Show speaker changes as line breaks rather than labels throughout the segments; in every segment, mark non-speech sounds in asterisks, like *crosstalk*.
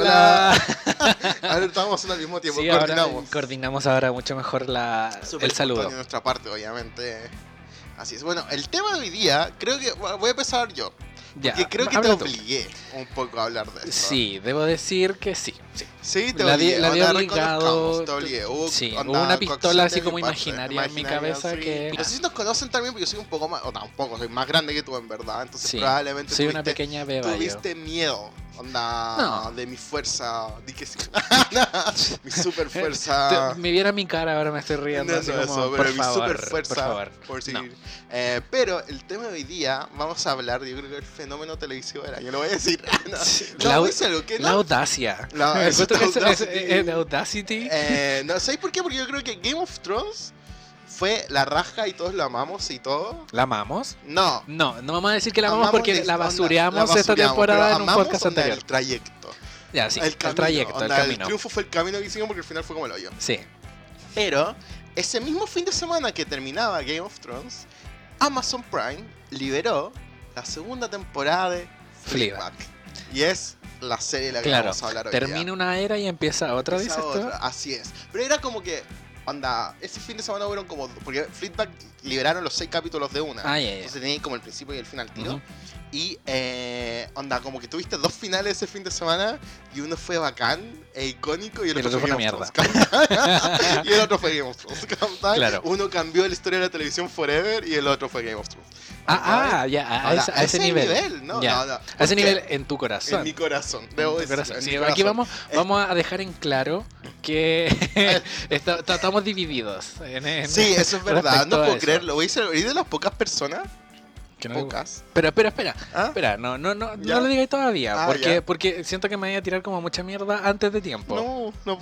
Hola. ahora *laughs* estamos al mismo tiempo,
Sí, ahora
coordinamos.
coordinamos ahora mucho mejor la,
Súper
el saludo.
de nuestra parte, obviamente. Así es. Bueno, el tema de hoy día, creo que voy a empezar yo.
Ya,
Porque creo que te
habla tú.
obligué un poco a hablar de esto.
Sí, debo decir que sí. sí.
Sí, te
La
obligué.
la
onda,
obligado,
Te obligué. Hubo,
sí,
onda,
hubo una pistola así como imaginaria en mi cabeza
sí.
que-
No sé si nos conocen también, porque yo soy un poco más. O no, un poco, soy más grande que tú en verdad. Entonces
Sí,
probablemente
Soy una
tuviste-
pequeña beba yo.
Tuviste miedo, onda,
No.
de mi fuerza, di que sí. *laughs* mi super fuerza. *laughs*
Me viera mi cara, ahora me estoy riendo.
No,
así
no,
como,
eso,
por
pero mi
favor,
super fuerza,
por favor.
por seguir. Eh, pero el tema de hoy día, vamos a hablar, yo creo que el fenómeno televisivo del año, lo voy a decir. *laughs*
La-
algo que
La audacia.
La-
es- es-
Audacity.
es de Audacity.
Eh, no, ¿sabéis por qué? Porque yo creo que Game of Thrones fue la raja y todos lo amamos y todo.
¿La amamos?
No.
No, no vamos a decir que la amamos
amamos
porque la
onda,
basureamos
la
esta temporada en un podcast anterior.
El trayecto.
Ya, sí, el,
camino,
trayecto, el camino.
El triunfo fue el camino que hicimos porque al final fue como el hoyo.
Sí.
Pero ese mismo fin de semana que terminaba Game of Thrones, Amazon Prime liberó la segunda temporada de
Fleabag.
Y es la serie de la que
Claro,
vamos a hablar hoy
Termina
día.
una era y empieza otra, dices tú.
Así es. Pero era como que, onda, ese fin de semana fueron como... Porque Fleabag liberaron los seis capítulos de una.
Ah, ya, ya.
Entonces tenía como el principio y el final tiro.
Ujú.
Y, eh, onda, como que tuviste dos finales ese fin de semana y uno fue bacán e icónico y el,
el
otro, fue
una
Thrones. *laughs* y el otro fue Game of Thrones.
Claro.
Uno cambió la historia de la televisión forever y el otro fue Game of Thrones.
Ah, ah, ya, a,
Ahora,
ese, a ese nivel.
¿no?
Ya.
No, no,
A ese nivel en tu corazón.
En mi corazón. Debo
tu
decirlo,
corazón. Sí, aquí vamos, vamos a dejar en claro que está- *laughs* *laughs* está- estamos divididos. En, en-
Sí, eso es verdad. No puedo
eso.
creerlo. Voy a ser de las pocas personas,
Que no-
pocas.
Pero, pero, espera,
¿Ah?
espera, no, no, no,
Ya.
no lo digáis todavía,
Ah,
porque,
ya.
porque siento que me voy a tirar como mucha mierda antes de tiempo.
No, no.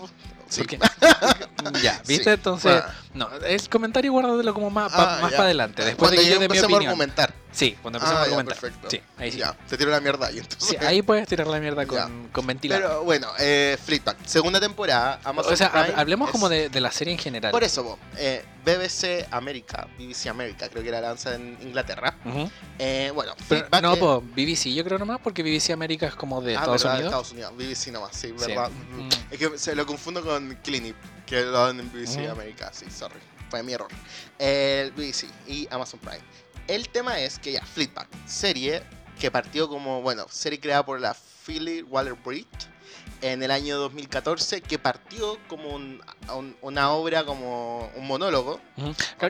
Sí.
Porque- *laughs* *laughs* ya, ¿viste?
Sí.
Entonces,
Bueno.
no, el comentario guárdalo como más,
Ah,
más para adelante, después
Cuando
de que yo dé mi
empecemos a
opinión.
argumentar.
Sí, cuando empecemos
Ah,
a
ya,
argumentar.
perfecto.
Sí, ahí sí.
Ya, te tiro la mierda ahí entonces.
Sí, ahí puedes tirar la mierda con, con ventilador.
Pero bueno, eh, Fleetback, segunda temporada, Amazon
o sea,
Prime
hablemos
es-
como de, de la serie en general.
Por eso, vos, eh, BBC América, BBC América, creo que era la lanza en Inglaterra.
Ujú.
Eh, bueno, Fleabag
no,
es-
po, BBC yo creo nomás, porque BBC América es como de
ah,
Estados
verdad,
Unidos.
Estados Unidos, BBC nomás, sí,
Sí.
verdad.
Mm.
Es que se lo confundo con Clinic, que lo dan en BBC
Ujú.
América, sí, sorry, fue mi error. El BBC y Amazon Prime. El tema es que ya, Fleetback, serie que partió como, bueno, serie creada por la Philly Waller Bridge en el año 2014, que partió como un- un- una obra, como un monólogo.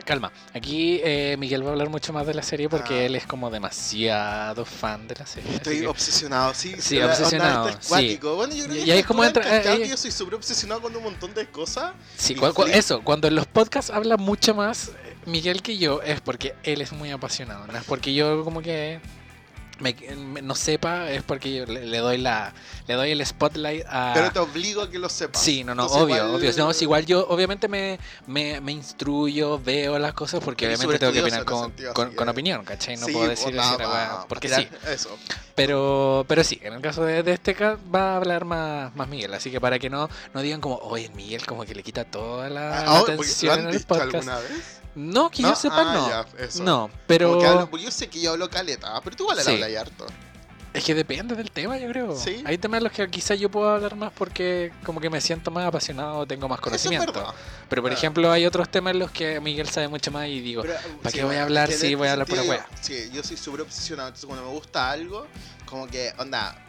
Calma, aquí eh, Miguel va a hablar mucho más de la serie porque
Ah.
él es como demasiado fan de la serie.
Estoy
que-
obsesionado, sí.
Sí, obsesionado,
está cuático. Bueno, yo creo
Y-
que
y ahí como entra-
que yo soy súper obsesionado con un montón de cosas.
Sí, cu- cu- eso, cuando en los podcasts habla mucho más eh, Miguel que yo, es porque él es muy apasionado, no es porque yo como que me- me- no sepa, es porque yo le, le doy la le doy el spotlight a...
Pero te obligo a que lo sepas.
Sí, no, no,
Entonces,
obvio,
igual-
obvio. No, es igual yo obviamente me, me, me instruyo, veo las cosas porque
Eres
obviamente tengo que opinar con,
sentido,
con, opinión, ¿cachai? No
Sí,
puedo
pues,
decir
nada,
weá,
para
porque sí.
Eso.
Pero, pero sí, en el caso de, de este caso va a hablar más, más Miguel, así que para que no, no digan como, oye, Miguel como que le quita toda la,
Ah, porque ¿Lo
atención en el podcast.
alguna vez?
No, que yo sepa,
Ah,
no.
ya, eso.
No, pero
hablo- yo sé que yo hablo caleta, pero tú igual
Sí.
hablas y harto.
es que depende del tema, yo creo.
Sí.
Hay temas en los que quizás yo puedo hablar más porque como que me siento más apasionado, tengo más
es
conocimiento. pero por
Ah.
ejemplo, hay otros temas en los que Miguel sabe mucho más y digo, ¿para
sí,
qué voy a hablar si
en
voy a hablar pura
sentido,
wea?
Sí, yo soy súper obsesionado. Entonces, cuando me gusta algo, como que, onda,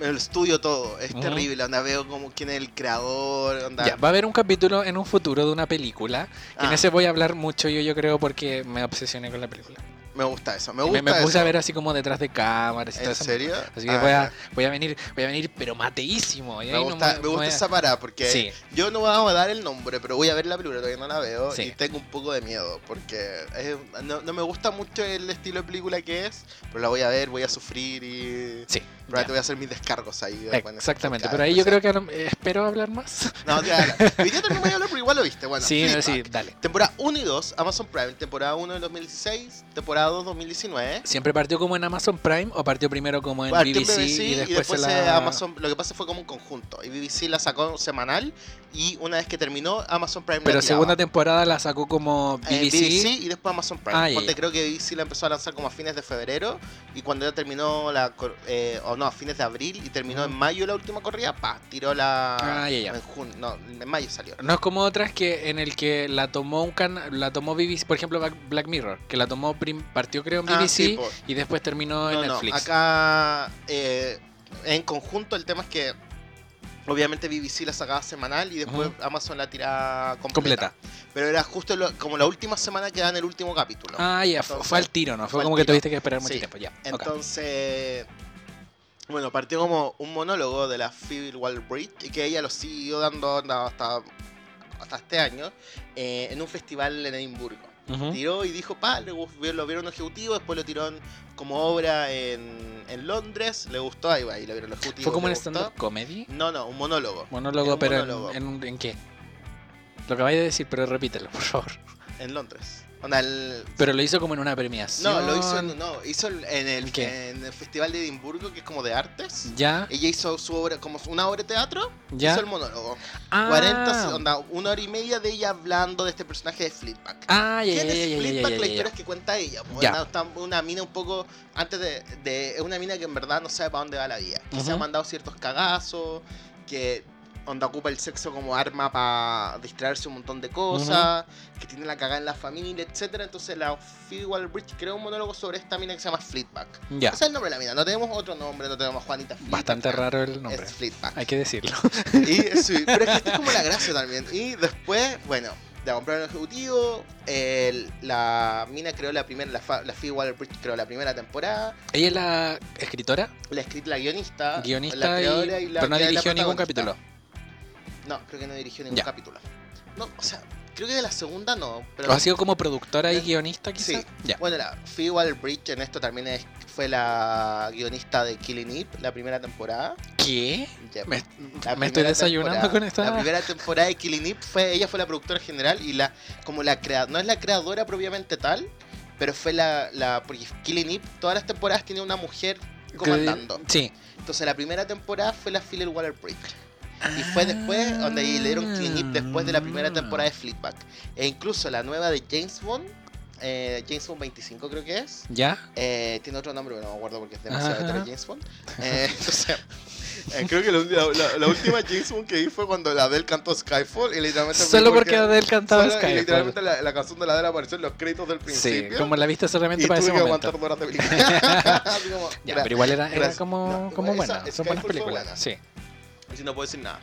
me lo estudio todo. Es terrible. Onda, veo como quién es el creador. Onda,
Ya, va a haber un capítulo en un futuro de una película, que en
Ah.
ese voy a hablar mucho yo, yo creo, porque me obsesioné con la película.
Me gusta eso. Me
Me,
gusta
me puse
eso.
a ver así como detrás de cámaras y todo
¿En
eso.
serio?
Así que
Ah,
voy, a, voy a venir, voy a venir, pero mateísimo. y
Me
no
gusta, me
voy
gusta
a-
esa parada porque
Sí.
yo no vamos a dar el nombre, pero voy a ver la película, todavía no la veo
Sí.
y tengo un poco de miedo porque es- no, no me gusta mucho el estilo de película que es, pero la voy a ver, voy a sufrir y
Sí.
probablemente
ya.
voy a hacer mis descargos ahí.
Exactamente,
podcast
pero ahí yo creo que eh, espero hablar más.
No, *laughs* te habla. Hoy día también voy a hablar, pero igual lo viste. Bueno,
sí, sí, dale.
Temporada 1 y 2, Amazon Prime, temporada 1 del 2016, temporada mediados 2019.
¿Siempre partió como en Amazon Prime o partió primero como en
Partió en
BBC,
BBC
y después, la...
Amazon. Lo que pasa fue como un conjunto. Y BBC la sacó semanal y una vez que terminó, Amazon Prime
Pero
la
segunda temporada la sacó como
Eh,
BBC.
y después Amazon Prime.
Ah,
creo que BBC la empezó a lanzar como a fines de febrero y cuando ya terminó la eh, o no, a fines de abril y terminó en mayo la última corrida, pa, tiró la
Ah, ya, ya.
en junio, no, en mayo salió.
No es como otras que en el que la tomó un can la tomó BBC, por ejemplo Black- Black Mirror, que la tomó prim- partió creo en
Ah,
BBC
sí,
y después terminó en
no,
Netflix.
acá eh, en conjunto el tema es que obviamente BBC la sacaba semanal y después. Amazon la tiraba completa.
completa.
Pero era justo lo- como la última semana que dan el último capítulo.
Ah, ya,
Entonces,
fue al tiro, ¿no? Fue, como que tuviste que esperar mucho
Sí.
tiempo, ya.
Entonces, bueno, partió como un monólogo de la Phoebe Waller-Bridge y que ella lo siguió dando hasta, hasta este año eh, en un festival en Edimburgo. Tiró y dijo, pa, le lo vieron los ejecutivos, después lo tiró como obra en, en Londres, le gustó, ahí va, y lo vieron los ejecutivos.
¿Fue como
gustó.
stand-up comedy?
No, no, un monólogo.
Monólogo,
un
pero en-
monólogo.
En, un- ¿en qué? Lo acabáis de decir, pero repítelo, por favor.
En Londres. Onda, el-
Pero lo hizo como en una premiación.
no, lo hizo en, no, hizo en el,
¿En qué?
en el Festival de Edimburgo, que es como de artes.
Ya,
Ella hizo su obra, como una obra de teatro,
ya.
hizo el monólogo.
Ah,
40, onda, una hora y media de ella hablando de este personaje de Fleetback.
Ah, ya, ya,
¿Quién
ya,
es
ya, ya,
La historia es que cuenta ella. pues,
Ya.
Una, está una mina un poco. Antes de, de- Es una mina que en verdad no sabe para dónde va la vida. Que se ha mandado ciertos cagazos. Que. Onda ocupa el sexo como arma para distraerse un montón de cosas. Que tiene la cagada en la familia, etcétera Entonces la Phoebe Waller-Bridge creó un monólogo sobre esta mina que se llama Fleetback.
Ya.
Ese es el nombre de la mina. No tenemos otro nombre, no tenemos Juanita Fleetback.
Bastante raro el nombre.
Es Fleetback.
Hay que decirlo.
Y, sí, pero es que esta es como la gracia también. Y después, bueno, la compraron el ejecutivo. el- la mina creó la primera, la, fa- la creó la primera temporada.
Ella es la escritora,
La escrita, la guionista.
guionista,
la
y,
y la,
pero no dirigió ningún capítulo.
No, creo que no dirigió ningún
Ya.
capítulo. No, o sea, creo que de la segunda no. Pero
¿O ha sido como productora y
Eh,
guionista quizás?
sí.
Ya.
Bueno, la Phoebe Waller-Bridge en esto también es- fue la guionista de Killing Eve, la primera temporada.
¿Qué?
Ya,
Me, estoy desayunando con esta...
La *laughs* primera temporada de Killing Eve fue, ella fue la productora general y la, como la crea, no es la creadora propiamente tal, pero fue la, la porque Killing Eve todas las temporadas tiene una mujer comandando.
Sí.
Entonces la primera temporada fue la Philip Waller Bridge. Y fue después, donde le dieron Killing Eve después de la primera temporada de Fleetback. E incluso la nueva de James Bond, eh, James Bond 25 creo que es,
¿Ya?
eh, tiene otro nombre, pero no me acuerdo porque es demasiado hetero James Bond. Eh, *laughs* entonces, eh, creo que la, la- la última James Bond que vi fue cuando la Adele cantó Skyfall y literalmente
Solo porque Adele cantaba
solo- y
Skyfall.
literalmente la, la canción de la Adele apareció en los créditos del
Sí,
principio.
como la viste solamente
y
para
tuve
ese
que
momento.
aguantar dos horas de *laughs* película. *laughs* Como,
Ya, pero igual era, era como,
No,
como
esa-
buena. Son buenas
fue
películas.
buena.
Sí.
Así no puedo decir nada.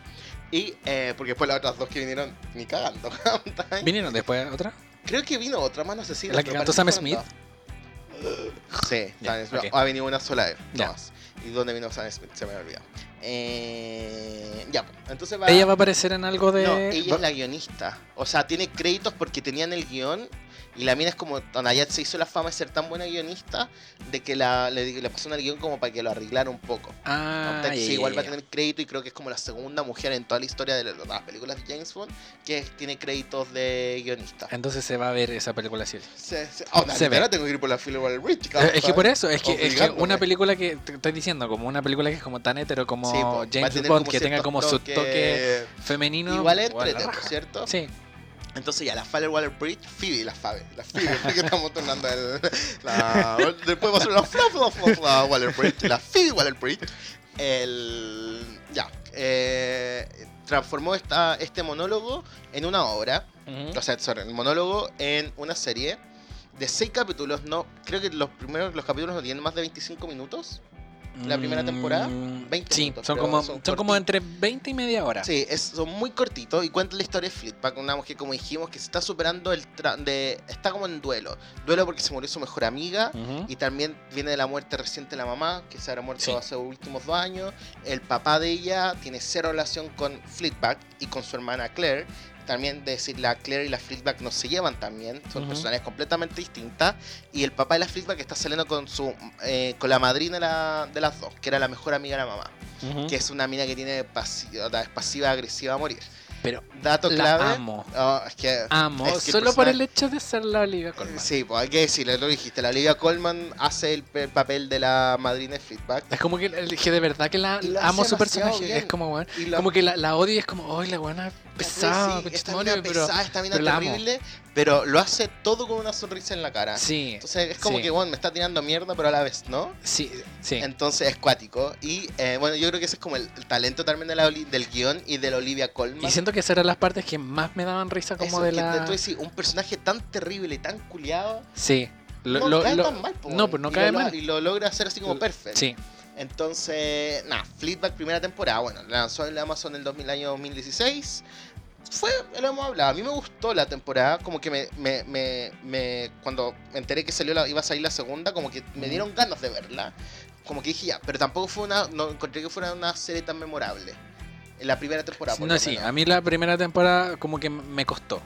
Y eh, porque después las otras dos que vinieron ni cagando. *laughs*
¿Vinieron después otra?
Creo que vino otra más, no sé si
¿La que cantó Sam Smith?
Sí,
Ya,
Sam Smith.
ok.
ha venido una sola vez. No más. ¿Y dónde vino Sam Smith? Se me había olvidado. Eh, ya, pues, entonces va.
Ella va a aparecer en algo de.
No, ella
va-
es la guionista. O sea, tiene créditos porque tenían el guion. Y la mina es como. Tonayat se hizo la fama de ser tan buena guionista. De que la, le, le pasaron el guion como para que lo arreglara un poco.
Ah,
Entonces,
ya,
sí, igual
ya,
va a tener crédito y creo que es como la segunda mujer en toda la historia de la- las películas de James Bond que tiene créditos de guionista.
Entonces se va a ver esa película sí.
Se, se, oh,
Se ve.
tengo que ir por la Waller Bridge.
Eh, Es que por eso, es que, es que una película que te estoy diciendo, como una película que es como tan hetero como
Sí,
James Bond,
como
que tenga como su toque femenino.
Igual es. ¿cierto?
Sí.
Entonces ya, la Waller Bridge, Phoebe, la Phoebe, la Phoebe, que estamos tornando el, la, después va a ser la Fla- Fla Waller Bridge, la Phoebe Waller Bridge, el, ya, eh, transformó esta, este monólogo en una obra, o sea, sorry, el monólogo en una serie de seis capítulos, no, creo que los primeros, los capítulos no tienen más de 25 minutos, la primera temporada,
Mm,
20
Sí,
minutos,
son como,
son
son como entre 20 y media hora.
Sí, es, son muy cortitos y cuentan la historia de Fleetback, una mujer como dijimos que se está superando el tra- de está como en duelo, duelo porque se murió su mejor amiga y también viene de la muerte reciente de la mamá, que se habrá muerto
Sí.
hace los últimos dos años, el papá de ella tiene cero relación con Fleetback y con su hermana Claire, también decir la Claire y la Fleetback no se llevan también, son
Ujú.
personalidades completamente distintas y el papá de la Fleetback está saliendo con su eh, con la madrina de, la- de las dos, que era la mejor amiga de la mamá
Ujú.
que es una mina que tiene pasi- o sea, es pasiva agresiva a morir.
Pero
Dato
la
clave.
amo.
Oh, es que,
Amo,
es que el
solo por el hecho de ser la Olivia Colman.
Sí, pues hay que decirle, lo dijiste. La Olivia Colman hace el, pe- papel de la madrina de Feedback.
Es como que, que de verdad que la amo su personaje.
bien.
Es como,
la-
como que la, la odio y es como, ¡ay, la buena pesada!
Sí, esta
tu
mina
madre", pero
pesada, esta mina
pero la amo.
terrible, pero lo hace todo con una sonrisa en la cara.
Sí,
Entonces es como
sí.
que, bueno, me está tirando mierda, pero a la vez, ¿no?
sí, sí.
Entonces es cuático. Y eh, bueno, yo creo que ese es como el, el talento también de la, del guion y de la Olivia Colman.
Y siento que esas eran las partes que más me daban risa como
Eso,
de
que
la...
tú decís, un personaje tan terrible y tan culiado.
Sí. Lo,
no
lo-
cae
lo-
tan mal, po,
no, pues no
Y
cae mal.
Y lo logra hacer así como perfecto.
Sí,
Entonces, nada, Fleetback primera temporada, bueno, la lanzó en Amazon en el 2000, año 2016. Fue, lo hemos hablado, a mí me gustó la temporada, como que me, me, me, me- cuando me enteré que salió la, iba a salir la segunda, como que me dieron ganas de verla. Como que dije ya, pero tampoco fue una, no encontré que fuera una serie tan memorable. En la primera temporada, por
no, sí, a mí la primera temporada como que me costó.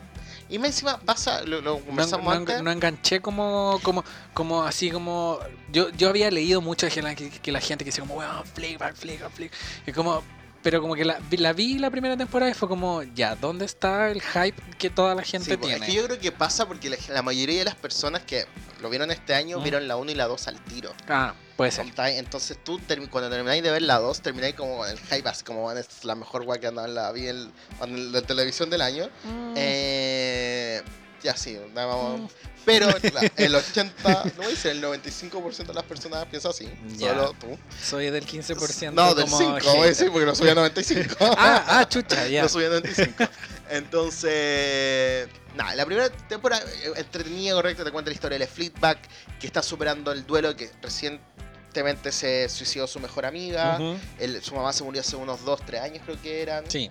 Y me encima pasa, lo, lo
No,
conversamos
no-
antes.
no enganché como, como, como así como... Yo, yo había leído mucho de que la, que, la gente que decía como, weón, Flickback, Flickback, Flick. Y como... Pero como que la, vi- la vi la primera temporada y fue como, ya, ¿dónde está el hype que toda la gente
Sí, pues,
tiene?
Es que yo creo que pasa porque la, la mayoría de las personas que lo vieron este año
Mm.
vieron la 1 y la 2 al tiro.
Ah, puede ser.
Entonces tú termi- cuando termináis de ver la 2, termináis como con el hype, así como "Bueno, esta es la mejor guay que andaba en la, vi en, en la televisión del año.
Mm.
Eh, ya sí, vamos-
Mm.
pero *laughs* la- el 80, no voy a decir el 95% de las personas piensa así,
Ya.
solo tú.
Soy del 15%
No, del
como
5, voy a decir porque no subí a 95. *laughs*
Ah, ah, chucha, *laughs* ya.
No subí a 95. Entonces, nada, la primera temporada eh, entretenida, correcta, te cuenta la historia de Fleetback, que está superando el duelo que recientemente se suicidó su mejor amiga.
Ujú.
El- su mamá se murió hace unos 2, 3 años creo que eran.
Sí,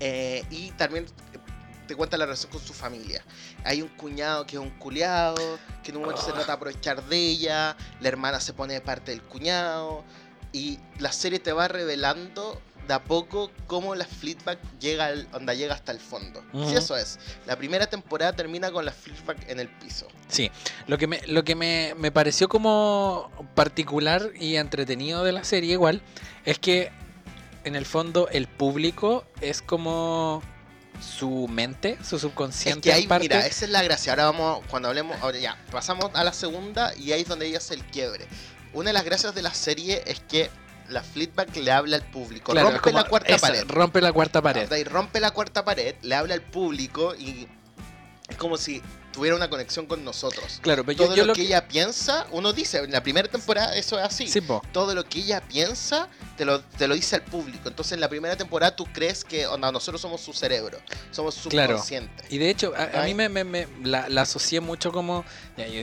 Eh, y también te cuenta la relación con su familia. Hay un cuñado que es un culiado, que en un momento se trata de aprovechar de ella, la hermana se pone de parte del cuñado, y la serie te va revelando de a poco cómo la Fleetback llega, al, onda llega hasta el fondo.
Ujú.
Sí, eso es. La primera temporada termina con la Fleetback en el piso.
sí. Lo que me, lo que me, me pareció como particular y entretenido de la serie igual es que en el fondo el público es como su mente, su
Es
subconsciente
que ahí,
en parte.
mira, esa es la gracia. Ahora vamos, cuando hablemos, ahora ya, pasamos a la segunda y ahí es donde ella hace el quiebre. Una de las gracias de la serie es que la Fleetback le habla al público,
Claro,
rompe la cuarta
esa,
pared.
Rompe la cuarta pared.
Ahí rompe la cuarta pared, le habla al público y es como si tuviera una conexión con nosotros.
Claro, pero
Todo
yo, yo
lo
lo
que ella piensa, uno dice, en la primera temporada eso es así.
Sí.
Todo lo que ella piensa te lo, te lo dice al público. Entonces en la primera temporada tú crees que onda, nosotros somos su cerebro, somos su
Claro.
subconsciente.
Y de hecho, a, mí me, me- me- la, la asocié mucho como. ya, yo-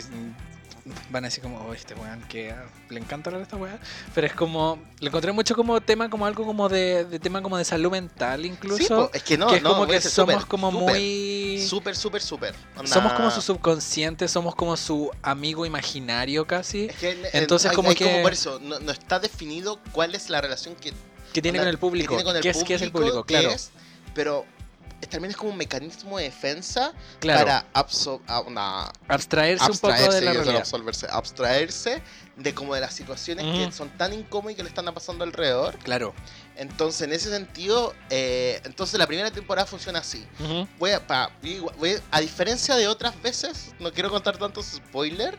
van a decir como, oh, este weón que le encanta hablar de esta weá. Pero es como. Le encontré mucho como tema, como algo como de, de tema como de salud mental incluso.
Sí, po, es que no,
que es
no,
como que somos
súper,
como
súper,
muy.
Súper, súper, súper.
Somos como su subconsciente, somos como su amigo imaginario casi.
Es que en- en-
Entonces,
hay-
como
hay
que-
por eso, no, no está definido cuál es la relación que
Que tiene con el público.
que tiene con el
¿Qué, es, qué es el público? Claro.
es, pero también es como un mecanismo de defensa
claro.
para abso- a- una-
abstraerse, un poco de la realidad.
absolverse, abstraerse de como de las situaciones que son tan incómodas y que le están pasando alrededor.
Claro.
Entonces, en ese sentido, eh, entonces la primera temporada funciona así. Voy a, pa- voy a- a diferencia de otras veces, no quiero contar tantos spoilers.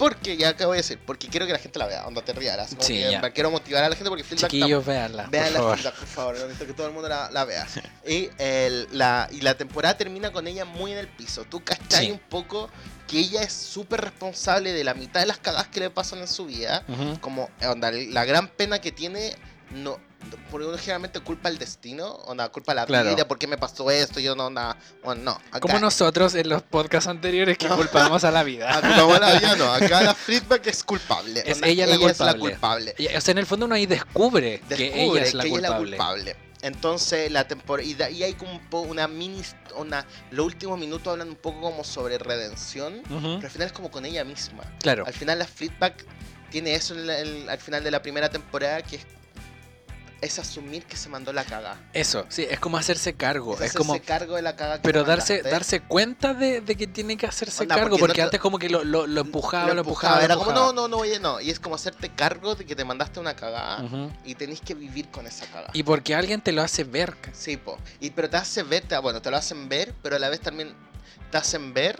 Porque, ya que voy a decir, porque quiero que la gente la vea, onda te rías.
Sí,
quiero motivar a la gente porque Feedback
Chiquillos, véanla. por
Vean la. Feedback, por favor, necesito que todo el mundo la, la vea. Y, el- la, y la temporada termina con ella muy en el piso. Tú cachai
Sí.
un poco que ella es súper responsable de la mitad de las cagadas que le pasan en su vida. Como eh, onda, la gran pena que tiene, no, porque uno generalmente culpa al destino, onda, culpa a la
Claro.
vida, ¿por qué me pasó esto? Yo no, bueno, no. Acá,
Como nosotros en los podcasts anteriores que
No.
culpamos a la vida.
Ah, culpamos a la vida, no. Acá la Feedback es culpable.
Es
onda,
ella la
es la
culpable.
culpable.
Y, O sea, en el fondo uno ahí descubre, que ella es la
que ella
culpable.
es la culpable. Entonces la temporada y, hay como un po- una mini una los últimos minutos hablan un poco como sobre redención, pero al final es como con ella misma.
Claro.
Al final la Fleetback tiene eso en la- en- al final de la primera temporada que es es asumir que se mandó la caga.
Eso, sí, es como hacerse cargo.
Es,
Es,
hacerse
como.
cargo de la caga que
Pero darse, darse cuenta de, de que tiene que hacerse
Onda,
cargo,
porque
porque,
no te-
antes como que lo, lo, lo empujaba, lo, empujaba. lo
Era como, no, no, no, oye, no. Y es como hacerte cargo de que te mandaste una cagada y tenés que vivir con esa cagada.
Y porque alguien te lo hace ver.
Sí, po. Y, pero te hace ver, te- bueno, te lo hacen ver, pero a la vez también te hacen ver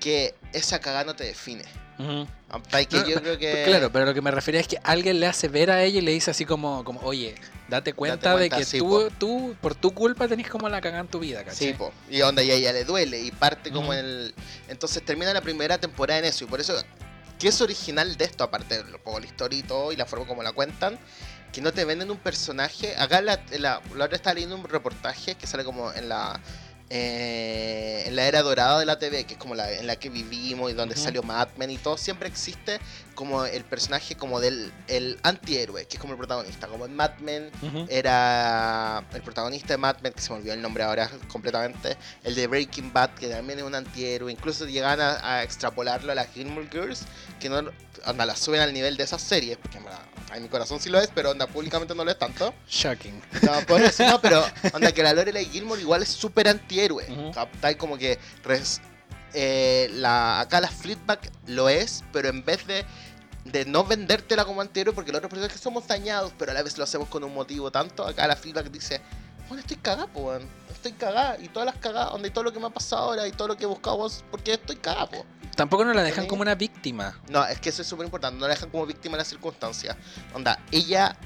que esa cagada no te define. Que
No,
yo creo que...
Claro, pero lo que me refería es que alguien le hace ver a ella y le dice así como, como oye, date cuenta,
cuenta,
de que
sí,
tú, tú, por tu culpa tenés como la cagada en tu vida, ¿cachai?
Sí, po. Y onda, y a ella le duele y parte como el... Entonces termina la primera temporada en eso y por eso... ¿Qué es original de esto? Aparte de como la historia y todo y la forma como la cuentan. Que no te venden un personaje. Acá la, la, la otra estaba leyendo un reportaje que sale como en la... eh, en la era dorada de la TV, que es como la en la que vivimos y donde salió Mad Men y todo, siempre existe como el personaje como del el antihéroe, que es como el protagonista. Como en Mad Men era el protagonista de Mad Men, que se me olvidó el nombre ahora completamente, el de Breaking Bad, que también es un antihéroe, incluso llegan a, a extrapolarlo a las Gilmore Girls, que no onda, la suben al nivel de esas series, porque en, verdad, en mi corazón sí lo es, pero onda, públicamente no lo es tanto.
Shocking.
No, por eso no, pero *laughs* onda, que la Lorelai Gilmore igual es súper antihéroe,
Ujú.
¿captai? Como que res- eh, la, acá la Fleetback lo es, pero en vez de de no vendértela como antihéroe porque los otros personajes somos dañados, pero a la vez lo hacemos con un motivo tanto. Acá la feedback dice, bueno, estoy cagada, po, weón. Estoy cagada. Y todas las cagadas, donde todo lo que me ha pasado ahora y todo lo que he buscado vos, porque estoy cagada, po.
Tampoco nos la dejan
Sí.
como una víctima.
No, es que eso es súper importante. No la dejan como víctima de las circunstancias. Onda, ella...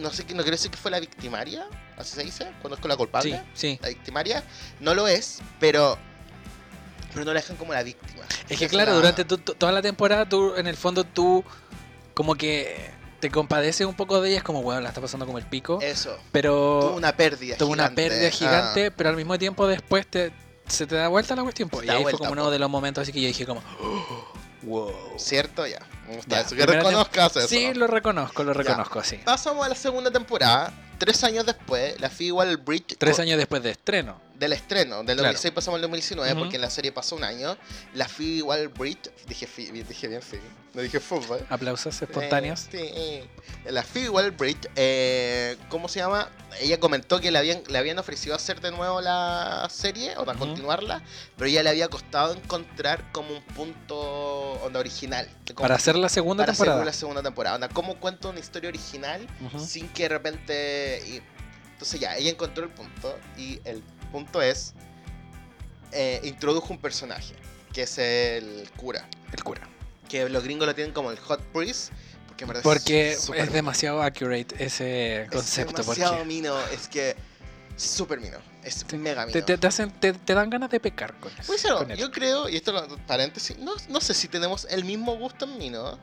No sé, no quiero decir que fue la victimaria, así se dice, cuando es con la
Sí,
culpable.
sí.
La victimaria no lo es, pero... Pero no la dejan como la víctima.
Es que claro,
la-
durante tu- tu- toda la temporada tú, en el fondo tú como que te compadeces un poco de ella, es como, bueno, la está pasando como el pico,
Eso.
pero
Tuvo una pérdida
tuvo una
gigante.
pérdida
Ah.
gigante, pero al mismo tiempo después te, se te da vuelta la cuestión. pues, y ahí fue como uno
po.
de los momentos así que yo dije como, wow.
¿Cierto? Ya. Me gusta
Ya,
eso. Que reconozcas eso.
Sí, lo reconozco, lo reconozco, sí.
Pasamos a la segunda temporada. Tres años después, la Phoebe Waller-Bridge...
Tres
co-
años después de estreno.
Del estreno. Del
Claro.
2006 pasamos al 2019
Ujú.
porque en la serie pasó un año. La Phoebe Waller-Bridge... Dije, Phoebe, dije bien Phoebe. No dije fútbol.
Aplausos espontáneos.
Eh, sí. La Phoebe Waller-Bridge, eh, ¿cómo se llama? Ella comentó que le habían, le habían ofrecido hacer de nuevo la serie, o sea,
Ujú.
continuarla, pero ya le había costado encontrar como un punto onda original. de cómo-
Para hacer la segunda
para
temporada.
hacer la segunda temporada. Onda, ¿Cómo cuento una historia original
Ujú.
sin que de repente... y- Entonces ya, ella encontró el punto y el punto es... eh, introdujo un personaje, que es el cura.
El cura.
Que los gringos lo tienen como el hot priest. Porque, en verdad
Porque es, demasiado accurate ese
es
concepto.
demasiado
porque
mino, es que... Es súper mino, es mega mino.
te, hacen, te, dan ganas de pecar con eso. Con él.
yo creo, y esto lo paréntesis, no, no sé si tenemos el mismo gusto en mino.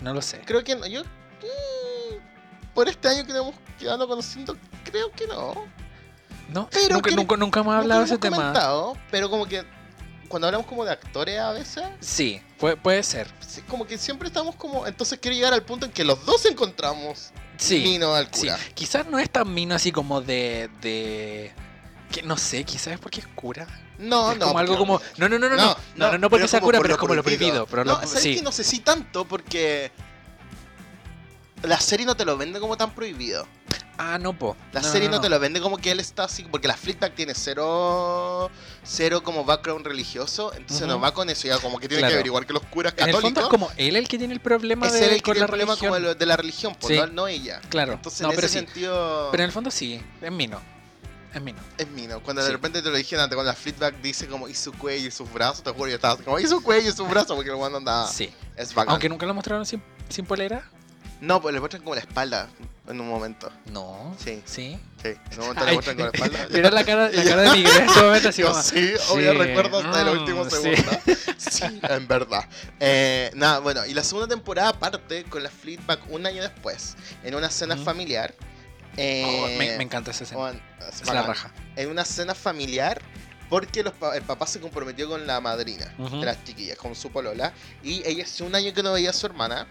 No lo sé.
Creo que no. Yo. mm, por este año que nos hemos quedado conociendo, creo que no.
No,
Pero
nunca,
que-
nunca, nunca hemos
Nunca
hablado de ese tema.
pero como que cuando hablamos como de actores a veces,
Sí, puede, puede ser.
sí, como que siempre estamos como. Entonces quiero llegar al punto en que los dos encontramos
Sí,
Mino al
sí.
cura.
Quizás no es tan mino así como de. de que no sé, quizás es porque es cura.
No,
es
no.
como algo
porque-
como. No, no, no, no, no. No, no, no, porque
pero
sea cura,
por
pero es como lo prohibido. Pero
no,
lo-
¿sabes
sí.
que no sé si tanto? Porque. La serie no te lo vende como tan prohibido.
Ah, no, po.
La
No,
serie
no,
no, te lo vende como que él está así, porque la Fleetback tiene cero, cero como background religioso, entonces
Ujú.
no va con eso, ya como que tiene
Claro.
que averiguar que los curas
En el fondo es
católicos
como él el que tiene el problema
es
de,
él el que
con
tiene
la
el problema
religión.
como de, de la religión, pues,
Sí.
no, ella.
Claro.
Entonces
no,
en
pero
ese
sí.
sentido
Pero en el fondo sí, es mino. Es mino.
es mino. Cuando
Sí.
de repente te lo dijeron antes, cuando la Fleetback dice como y su cuello y sus brazos, te juro, yo estaba como y su cuello y sus brazos, porque el guano anda
Sí.
es bacán.
Aunque nunca lo mostraron sin, sin polera.
No, pues le muestran como la espalda en un momento.
No.
Sí,
Sí.
sí. En un momento *laughs* le muestran con la espalda.
Mira la cara, la cara de Miguel en este momento así *laughs* como.
sí, obvio
sí,
recuerdo hasta el
mm,
último
sí.
segundo. *laughs* Sí, en verdad. Eh, nada, bueno, y la segunda temporada parte con la Fleetback un año después, en una cena
Ujú.
familiar.
Oh,
eh,
me, me encanta esa escena.
en-
Es
bacán.
la raja.
En una cena familiar, porque los pa- el papá se comprometió con la madrina
Ujú.
de las chiquillas, con su polola, y ella hace un año que no veía a su hermana.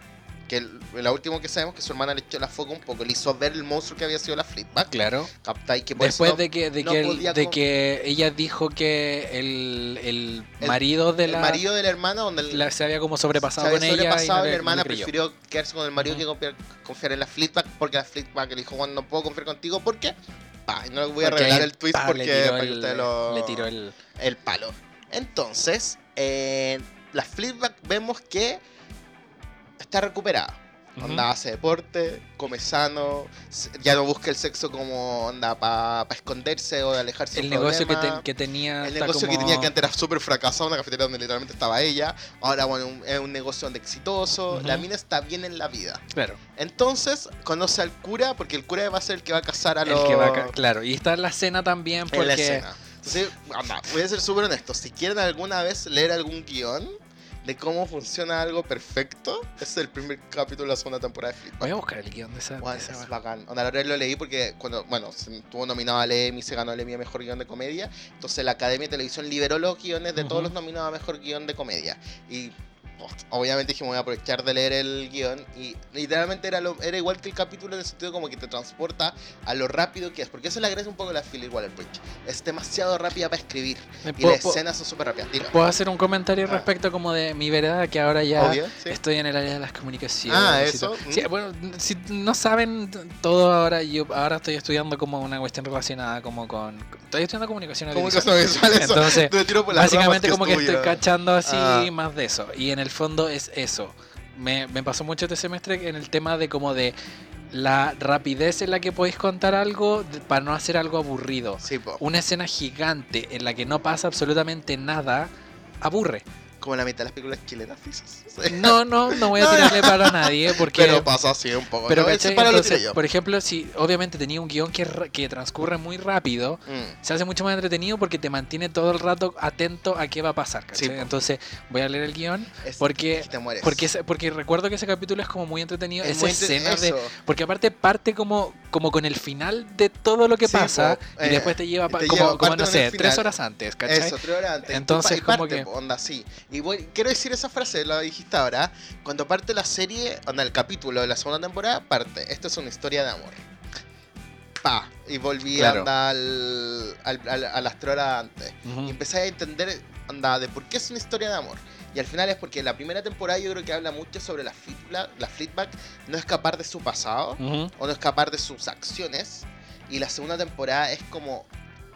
Que el- la último que sabemos que su hermana le echó la foca un poco, le hizo ver el monstruo que había sido la Fleetback.
Claro.
¿Captáis? Que por
Después
no-
de que, de,
no
que, el- de que ella dijo que el, el marido de
el
la,
marido de la hermana, donde
la- se había como sobrepasado
se había
con ella y
sobrepasado
no
y la hermana prefirió quedarse con el marido que confiar, confiar en la Fleetback porque la Fleetback le dijo, Juan, no puedo confiar contigo porque... Pa, y no les voy a
Porque
revelar el twist
pa,
porque
le tiró el,
lo...
le tiró el...
palo. Entonces, eh, la Fleetback vemos que está recuperada. Onda, hace deporte, come sano, ya no busca el sexo como onda para esconderse o de alejarse
El negocio que, ten- que tenía
El negocio que
como-
tenía que antes era súper fracasado, una cafetería donde literalmente estaba ella. Ahora, bueno, un- es un negocio donde exitoso.
Ujú.
La mina está bien en la vida.
Claro,
Entonces, conoce al cura, porque el cura va a ser el que va a casar a
el
los...
que va acá, claro. Y está en la cena también
en
porque...
la escena. Entonces, anda, voy a ser súper honesto. Si quieren alguna vez leer algún guion de cómo funciona algo perfecto, este es el primer capítulo de la segunda temporada de Fleetback.
Voy a buscar el guion de esa... de
Bueno,
esa
es bacán. Onda, la lo leí porque cuando, bueno, se estuvo nominado al Emmy, se ganó el Emmy a Mejor Guión de Comedia. Entonces la Academia de Televisión liberó los guiones de todos
Ujú.
los nominados a Mejor Guión de Comedia. Y obviamente dije, me voy a aprovechar de leer el guion. Y literalmente era, lo, era igual que el capítulo en el sentido como que te transporta a lo rápido que es. Porque eso le agrega un poco a la Philly Waller Bridge. Es demasiado rápida para escribir.
¿Me
Y las escenas son súper rápidas. Dilo.
¿Puedo hacer un comentario
Ah.
respecto como de mi vereda que ahora ya
Obvio, sí.
estoy en el área de las comunicaciones?
Ah, eso,
todo?
mm.
Sí, bueno, si no saben todo ahora, yo ahora estoy estudiando como una cuestión relacionada como con... Estoy estudiando comunicación
Comunicación
audiovisual.
visual, eso.
Entonces, *laughs* Básicamente como que estoy cachando así
Ah.
más de eso. Y en el fondo es eso. Me, me pasó mucho este semestre en el tema de como de la rapidez en la que podéis contar algo para no hacer algo aburrido.
Sí.
Una escena gigante en la que no pasa absolutamente nada aburre.
Como la mitad de las películas chilenas, dices.
No, no, no voy a tirarle para nadie porque...
Pero pasa así un poco.
pero,
para
Entonces,
yo.
por ejemplo, si obviamente tenía un guion que, que transcurre muy rápido,
Mm.
se hace mucho más entretenido porque te mantiene todo el rato atento a qué va a pasar. ¿cachai?
Sí, po.
Entonces voy a leer el guion
Es-
porque- porque, porque recuerdo que ese capítulo es como muy entretenido.
Es
esa escena de... Porque aparte parte como, como con el final de todo lo que
Sí,
pasa
po,
y
eh,
después te lleva,
y
pa-
te
como,
lleva
como, no sé, tres horas antes, ¿cachai?
Eso, tres horas antes.
Entonces,
Y
como
parte,
que-
Onda, sí. Y voy, quiero decir esa frase, la dijiste ahora. Cuando parte la serie, onda, el capítulo de la segunda temporada, parte. Esto es una historia de amor. Pa. Y volví
Claro.
al, al, al- a las tres horas antes.
Ujú.
Y empecé a entender, onda, de por qué es una historia de amor. Y al final es porque la primera temporada yo creo que habla mucho sobre la, Fleetback, la Fleetback no escapar de su pasado
Ujú.
o no escapar de sus acciones. Y la segunda temporada es como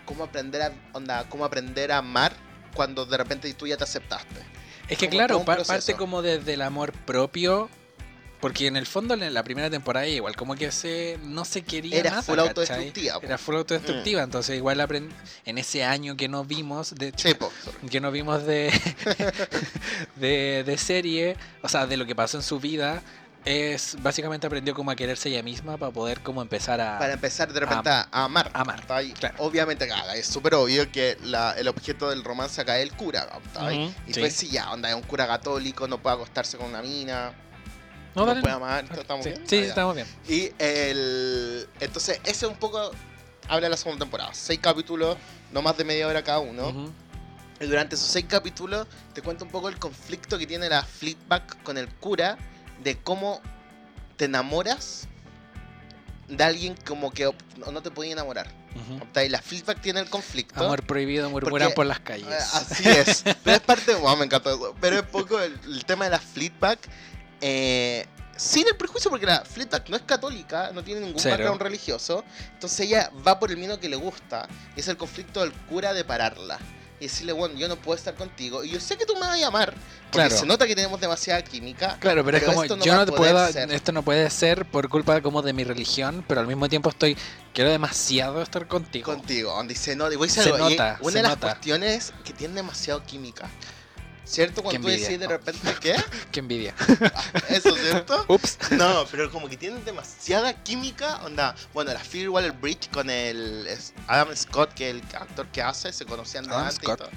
cómo aprender a onda, cómo aprender a amar cuando de repente tú ya te aceptaste.
Es que
como
claro,
un
pa-
proceso.
parte como desde el amor propio. Porque en el fondo en la primera temporada igual como que se no se quería
Era
nada,
full
¿cachai?
autodestructiva. po.
Era full autodestructiva, entonces igual aprend- en ese año que no vimos, de hecho,
Sí, po.
que no vimos de, *laughs* de, de serie, o sea, de lo que pasó en su vida, es básicamente aprendió como a quererse ella misma para poder como empezar a...
Para empezar de repente a, a amar.
amar.
Obviamente, caga, es súper obvio que la- el objeto del romance acá es el cura. Y
sí.
pues sí, ya, onda, es un cura católico, no puede acostarse con una mina,
No,
no, puede amar, ¿estamos
sí,
bien?
sí,
Ah,
estamos bien.
Y el. Entonces, ese un poco habla de la segunda temporada. Seis capítulos, no más de media hora cada uno.
Ujú.
Y durante esos seis capítulos te cuento un poco el conflicto que tiene la Fleetback con el cura de cómo te enamoras de alguien como que no te podía enamorar.
Ujú.
¿Optáis? La Fleetback tiene el conflicto.
Amor prohibido murmuran por las calles.
Eh, Así es. Pero es parte. Wow, me encantó eso. Pero es poco el, el tema de la Fleetback. eh, sin el prejuicio, porque la Fleetback no es católica, no tiene ningún
Cero.
background religioso. Entonces ella va por el camino que le gusta. Y es el conflicto del cura de pararla. Y decirle, bueno, yo no puedo estar contigo. Y yo sé que tú me vas a llamar. Porque
Claro.
se nota que tenemos demasiada química.
Claro, pero, es como
esto no
yo no te puedo,
ser.
esto no puede ser por culpa como de mi religión, pero al mismo tiempo estoy quiero demasiado estar contigo.
Contigo. Donde se nota. Y voy a
Se
algo, y
nota,
una
se
de las
nota.
cuestiones es que tienen demasiado química. ¿Cierto? Cuando tú decís de repente, *laughs* ¿qué?
Qué envidia.
Eso, ¿cierto? *laughs*
Ups.
No, pero como que tienen demasiada química, onda. Bueno, la Phil Waller Bridge con el es- Adam Scott, que el actor que hace, se conocían de
Adam
antes y
Scott.
todo.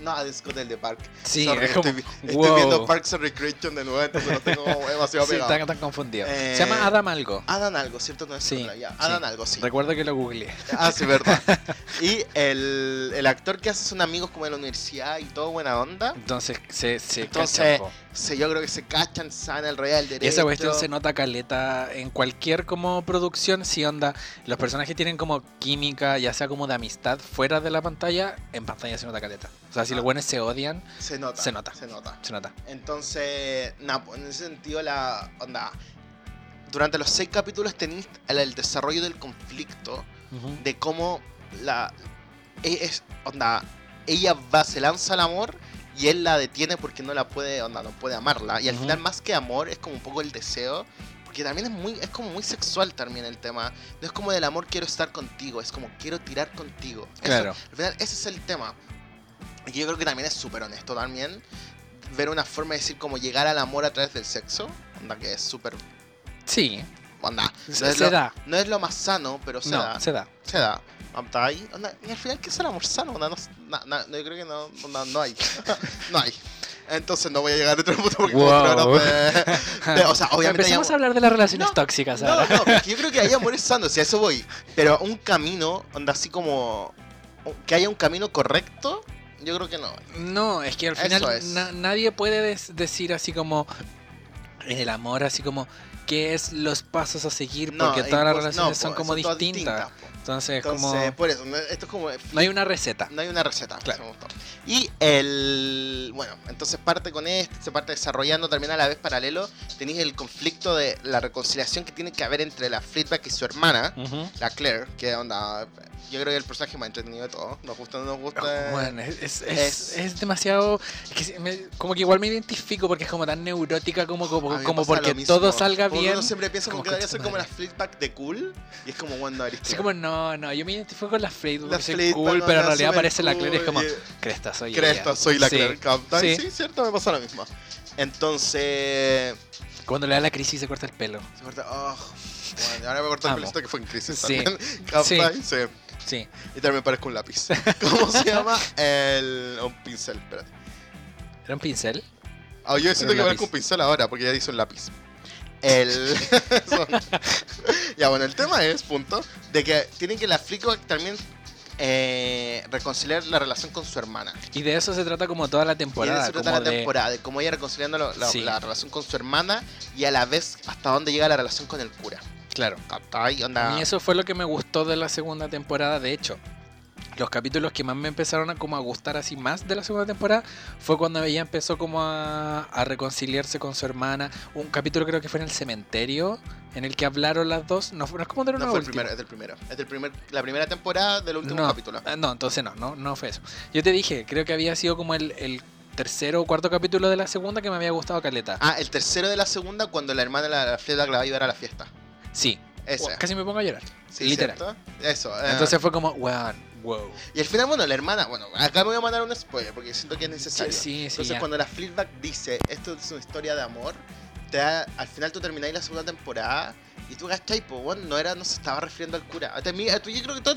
No, Scott el de Park.
Sí,
Sorry,
es como
estoy, *laughs* viendo Parks and Recreation de nuevo, entonces lo tengo *laughs* demasiado
Sí,
pegado.
están tan confundido.
Eh,
Se llama Adam algo.
Adam algo, ¿cierto? No es
Sí,
Scott, ya.
sí.
Adam algo, sí.
Recuerdo que lo googleé.
Ah, sí, verdad. *laughs* y el, el actor que hace son amigos como de la universidad y todo buena onda.
Entonces se, se
Entonces. Se, yo creo que se cachan, sana el real derecho.
Esa cuestión se nota caleta en cualquier como producción, si onda, los personajes tienen como química, ya sea como de amistad fuera de la pantalla, en pantalla se nota caleta. O sea, si
Ah.
los buenos se odian,
se nota.
se nota.
Se nota.
se nota.
Entonces, nada, pues, en ese sentido, la onda. Durante los seis capítulos tenéis el, el desarrollo del conflicto de cómo la. e- Es, onda, ella va, se lanza al amor y él la detiene porque no la puede, onda, no puede amarla. Y al
Ujú.
final, más que amor, es como un poco el deseo. Porque también es muy, es como muy sexual también el tema. No es como del amor quiero estar contigo, es como quiero tirar contigo. Eso-
Claro.
al final, ese es el tema. Y yo creo que también es súper honesto también. Ver una forma de decir como llegar al amor a través del sexo. Onda que es súper.
Sí,
Onda.
se,
No es,
se
lo,
da.
no es lo más sano, pero se
no,
da.
se da.
Se da. Onda, ahí, onda, y al final, ¿qué es el amor sano? Onda, no, na- na- no, yo creo que no, onda, no hay. *laughs* no hay. Entonces no voy a llegar a otro punto porque
Wow.
de, de- O sea, *laughs* obviamente. hay
Empecemos
amor-
a hablar de las relaciones
No,
tóxicas
no,
ahora.
no, porque yo creo que hay *laughs* amores sanos, y a eso voy. Pero un camino, onda así como. Que haya un camino correcto, yo creo que no.
No, es que al final
es.
na- nadie puede decir así como en el amor, así como qué es los pasos a seguir,
No,
porque todas las
impos-
relaciones
no,
son
po,
como distintas.
po.
Entonces,
Entonces,
como
por eso, no- esto es como.
no hay una receta.
No hay una receta.
Claro.
Y el. Bueno, entonces parte con esto, se parte desarrollando también a la vez paralelo. Tenéis el conflicto de la reconciliación que tiene que haber entre la Fleetback y su hermana,
Ujú.
la Claire, que onda. Yo creo que el personaje más entretenido de todo. Nos gusta o no nos gusta.
Bueno, es, es, es-
es-
demasiado. es que me- como que igual me identifico porque es como tan neurótica como, como, como porque todo salga
Como
bien.
Uno siempre piensa como que debería ser como la. Fleetback de cool. Y es como, bueno, no eres tú.
como, no, no, yo me identifico con la Fleetwood
La
porque soy
Fleetback,
cool, pero en realidad aparece la Claire y es como, cresta, soy
Cresta,
ella.
soy la
Sí.
Claire Captain.
Sí.
Sí. cierto, me pasa lo mismo. Entonces.
Cuando le da la crisis se corta el pelo.
Se corta. Oh, bueno, ahora me cortó el pelito que fue en crisis
Sí.
también. *laughs* Captain, sí.
Sí.
Y también parezco un lápiz. *laughs* ¿Cómo se llama? El. Un pincel, espérate.
¿Era un pincel?
Ah, yo siento que parezco un pincel ahora porque ya dice un lápiz. El. *laughs* Ya, bueno, el tema es, punto, de que tienen que la Fleetback también eh, reconciliar la relación con su hermana.
Y de eso se trata como toda la
Y de
temporada.
eso trata
como
la
de-
temporada, de cómo ella reconciliando la, la-
Sí.
la relación con su hermana y a la vez hasta dónde llega la relación con el cura.
Claro. Mí eso fue lo que me gustó de la segunda temporada, de hecho. Los capítulos que más me empezaron a como a gustar así más de la segunda temporada fue cuando ella empezó como a, a reconciliarse con su hermana. Un capítulo creo que fue en el cementerio en el que hablaron las dos. No, no es como de
No
una
fue el primero, es del primero. Es del primer, la primera temporada del último
no,
capítulo.
ah, no, entonces no, no, no fue eso. Yo te dije, creo que había sido como el, el tercero o cuarto capítulo de la segunda que me había gustado Caleta.
Ah, el tercero de la segunda cuando la hermana de la Fleetback la va a ayudar a la fiesta.
Sí,
Ese.
casi me pongo a llorar.
Sí,
literal.
¿cierto? Eso. eh.
Entonces fue como, weón, wow.
Y al final, bueno, la hermana, bueno, acá me voy a mandar un spoiler porque siento que es necesario.
sí, sí.
Entonces,
ya.
cuando la Fleetback dice, esto es una historia de amor, te da- al final tú termináis la segunda temporada y tú cachai, pues, bueno, no, era, no se estaba refiriendo al cura. A mí, a tú- yo creo que todo,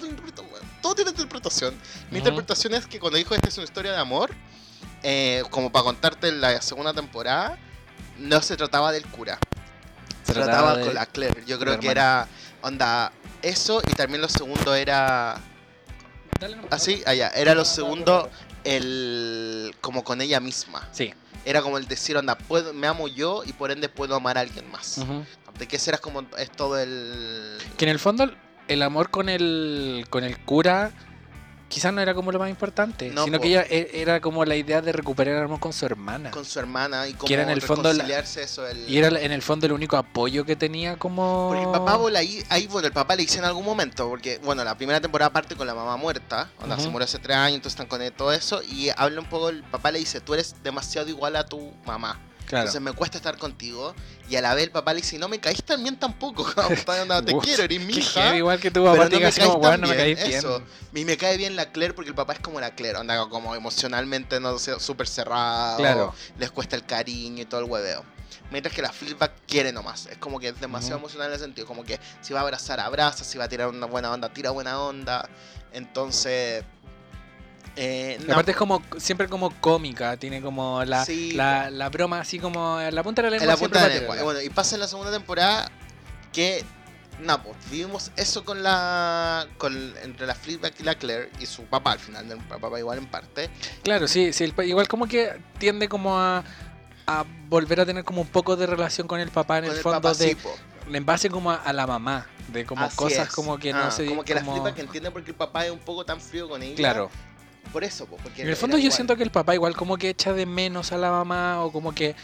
todo tiene interpretación. Mi interpretación es que cuando dijo, esta es una historia de amor, eh, como para contarte la segunda temporada, no se trataba del cura. Se trataba,
de-
con la Claire. Yo creo que era, onda, eso y también lo segundo era...
Dale nomás.
Así, allá, era lo segundo el como con ella misma.
Sí.
Era como el decir, onda, puedo, me amo yo y por ende puedo amar a alguien más.
Ujú.
De que ese era como es todo el
Que en el fondo el amor con el con el cura quizás no era como lo más importante,
No,
sino
po.
que ella e- era como la idea de recuperar el amor con su hermana.
con su hermana y como
Que era en el fondo la-
eso el
Y era en el fondo el único apoyo que tenía como
porque el papá bola ahí, ahí bueno el papá le dice en algún momento porque bueno la primera temporada parte con la mamá muerta onda, se murió hace tres años entonces están con él, todo eso y habla un poco el papá le dice tú eres demasiado igual a tu mamá
Claro.
Entonces me cuesta estar contigo. Y a la vez el papá le dice, no me caís tan bien tampoco. *laughs* Onda, te *laughs* quiero, eres mi hija.
igual que tu papá
no
te así como,
caes
"Weón,
tan
no me
bien",
caes bien.
eso. Y me cae bien la Claire porque el papá es como la Claire, onda como emocionalmente no súper cerrado.
Claro.
Les cuesta el cariño y todo el hueveo. Mientras que la Fleetback quiere nomás. Es como que es demasiado
Ujú.
emocional en el sentido. Como que si va a abrazar, abraza. Si va a tirar una buena onda, tira buena onda. Entonces. Eh, no,
Aparte es como siempre como cómica, tiene como la,
Sí,
la, la broma así como en la punta de la
en
lengua.
la punta de la lengua. Bueno, y pasa en la segunda temporada que. No, pues vivimos eso con la. con entre la Fleetback y la Claire y su papá al final, el papá igual en parte.
Claro, sí, sí, el igual como que tiende como a a volver a tener como un poco de relación con el papá en
Con
el
el
fondo
papá,
de
sí,
en base como a, a la mamá, de como
Así
cosas
es.
como que
Ah,
no se
Como que
como-
la flipa que entiende porque el papá es un poco tan frío con ella.
Claro.
Por eso, po, porque
En el fondo yo
igual.
siento que el papá igual como que echa de menos a la mamá o como que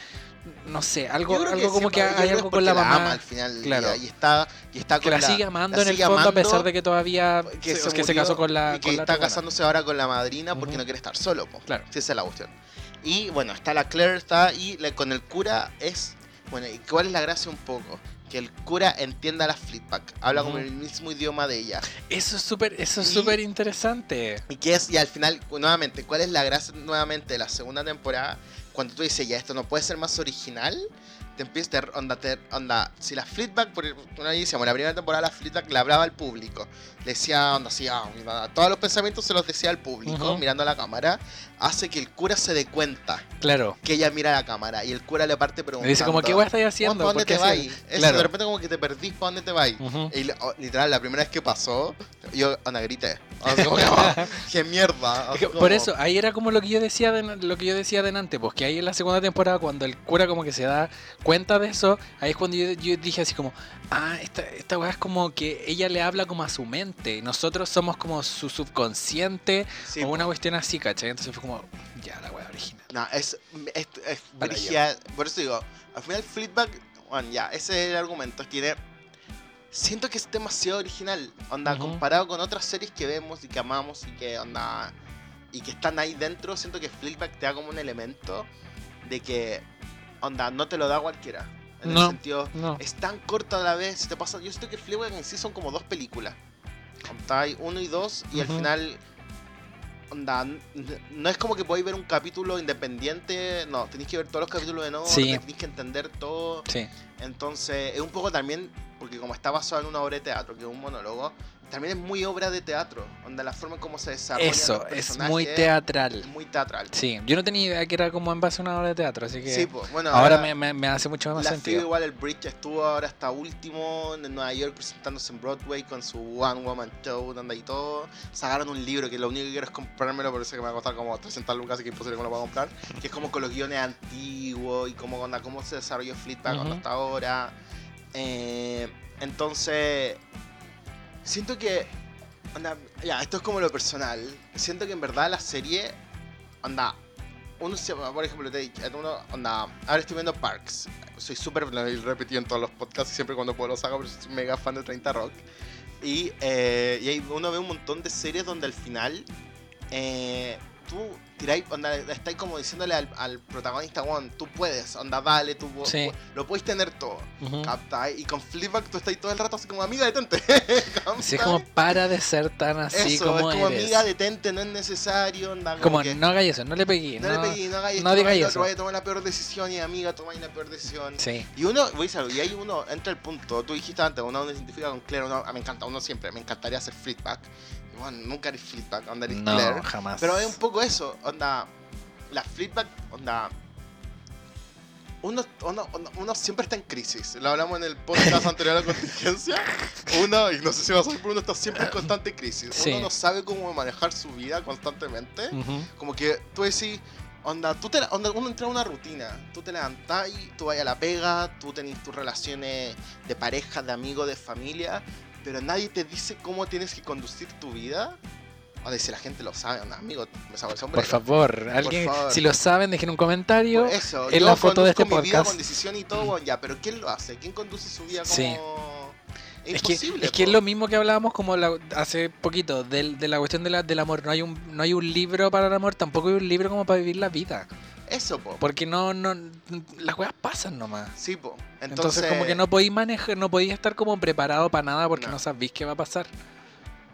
no sé, algo algo como que hay algo con la mamá
ama al final
Claro.
y está y está
que
con
la, sigue amando
la
en el fondo a pesar de que todavía
que
se,
se,
que se
murió
casó con la
y que
con
está casándose ahora con la madrina porque no quiere estar solo, po.
Claro.
Sí, esa es la cuestión. Y bueno, está la Claire, está y con el cura es. Bueno, ¿y cuál es la gracia un poco? Que el cura entienda la Fleetback, habla como
Ujú.
el mismo idioma de ella.
Eso es súper eso es súper interesante.
Y que es, y al final, nuevamente, ¿cuál es la gracia nuevamente de la segunda temporada? Cuando tú dices, ya, esto no puede ser más original, te empiezas a onda, te- onda, si la Fleetback, por una decíamos, la primera temporada la Fleetback le hablaba al público, decía, onda, así, ah, todos los pensamientos se los decía al público, mirando a la cámara, hace que el cura se dé cuenta
Claro.
que ella mira a la cámara y el cura le parte preguntando.
dice como qué guay estáis
"Juan,
haciendo?
¿Para dónde
¿Por qué
te
así?".
vais? Eso,
Claro.
de repente como que te perdís, ¿para dónde te vais?
Ujú.
Y oh, literal, la primera vez que pasó, yo, anda, grité. *laughs* Como oh, ¡Qué mierda!
Por eso, ahí era como lo que yo decía de, lo que yo decía delante, pues que ahí en la segunda temporada, cuando el cura como que se da cuenta de eso, ahí es cuando yo, yo dije así como, ah, esta, esta weá es como que ella le habla como a su mente, y nosotros somos como su subconsciente,
Sí,
o una cuestión así, ¿cachai? Entonces fue como, ya, la weá original.
No, es, es, es. Por eso digo, al final Fleetback, bueno, ya, ese es el argumento. Tiene. Siento que es demasiado original. Onda, comparado con otras series que vemos y que amamos y que onda. Y que están ahí dentro, siento que Fleetback te da como un elemento de que. Onda, no te lo da cualquiera. En
No.
el sentido.
No.
Es tan corto a la vez. Te pasa, yo siento que Fleetback en sí son como dos películas. Hay uno y dos. Y al
Ujú.
final. Onda, no es como que podáis ver un capítulo independiente. No, tenéis que ver todos los capítulos de nuevo.
Sí.
Tenéis que entender todo.
Sí,
Entonces, es un poco también. Porque como está basado en una obra de teatro, que es un monólogo. También es muy obra de teatro. Onda, la forma en cómo se desarrolla.
eso, es muy teatral.
Es muy teatral.
Sí, yo no tenía idea que era como en base a una obra de teatro, así que
Sí, pues, bueno,
ahora me, me- me hace mucho más
La
sentido.
Phoebe Waller-Bridge estuvo ahora hasta último en Nueva York presentándose en Broadway con su One Woman Show, donde y todo. Sacaron un libro que lo único que quiero es comprármelo, por eso que me va a costar como 300 lucas, así que imposible que me lo pueda comprar. Que es como con los guiones antiguos y cómo, onda, cómo se desarrolló Fleetback
Ujú.
hasta ahora. Eh, entonces, siento que, onda, ya, esto es como lo personal. Siento que en verdad la serie, onda, uno se por ejemplo, te, uno, onda, ahora estoy viendo Parks. Soy súper, lo repetido en todos los podcasts, siempre cuando puedo los hago, pero soy mega fan de 30 Rock. Y, eh, y ahí uno ve un montón de series donde al final eh, tú tiráis, onda, estáis como diciéndole al, al protagonista, Juan, tú puedes, onda, dale, tú
Sí.
lo puedes tener todo.
Ujú.
¿Captai? Y con Flipback tú estás todo el rato así como, amiga, detente. *laughs*
Sí, es como para de ser tan así
Eso,
como,
es como
eres.
amiga, detente, no es necesario, onda, como,
como
que-
no hagáis eso, no le pegué.
no,
No,
le pegues, no hagáis
no digáis
no
eso.
vaya a tomar la peor decisión y amiga, tomáis la peor decisión.
Sí,
Y uno, voy a y hay uno, entra el punto, tú dijiste antes, uno se identifica con Claire, uno, ah, me encanta, uno siempre, me encantaría hacer flipback. Bueno, nunca eres flipback, onda eres
no,
Claire.
jamás.
Pero es un poco eso, onda, la flipback, onda, uno, uno, uno, siempre está en crisis. Lo hablamos en el podcast *laughs* anterior a la contingencia. Uno, y no sé si va a saber, pero uno está siempre en constante crisis.
Sí.
Uno no sabe cómo manejar su vida constantemente.
Ujú.
Como que tú decís, onda, tú te, onda, uno entra en una rutina. Tú te levantás y tú vas a la pega, tú tenés tus relaciones de pareja, de amigos, de familia, pero nadie te dice cómo tienes que conducir tu vida. O si la gente lo sabe, onda, amigo, me saco el.
Por favor, alguien,
favor.
si lo saben, dejen un comentario.
Por eso,
en
yo
la foto de este
mi vida
podcast.
con decisión y todo, ya, pero ¿quién lo hace? ¿Quién conduce su vida como...?
Sí.
Es
Es que, es que es lo mismo que hablábamos como la- hace poquito del- de, la cuestión de la- del amor. No hay, un, no hay un libro para el amor, tampoco hay un libro como para vivir la vida.
Eso, po.
Porque no, no las weas pasan nomás.
Sí, po.
Entonces,
Entonces,
como que no podéis manejar, no podéis estar como preparado para nada porque no,
No.
sabéis qué va a pasar.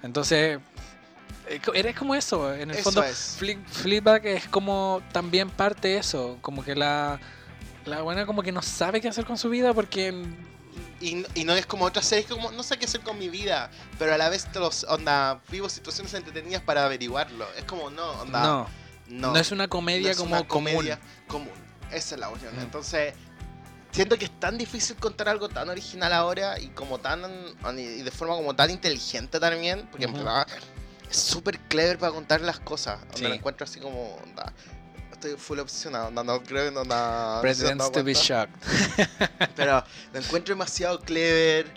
Entonces, es co- eres como eso. En el
Eso
fondo,
es.
Flip, Flipback es como también parte de eso. Como que la, la buena como que no sabe qué hacer con su vida porque...
Y, y no es como otras series, como no sé qué hacer con mi vida, pero a la vez te los, onda, vivo situaciones entretenidas para averiguarlo. Es como, no, onda,
No,
no,
no, es una comedia
no es
como
una comedia
común.
común. Esa es la cuestión.
Mm.
Entonces, siento que es tan difícil contar algo tan original ahora y como tan, y de forma como tan inteligente también, porque en
Ujú.
verdad es súper clever para contar las cosas.
Sí.
lo encuentro así como, onda, estoy full obsesionado. No, no creo no, no, no
Presidents
dado
to be shocked.
Pero *laughs* lo encuentro demasiado clever.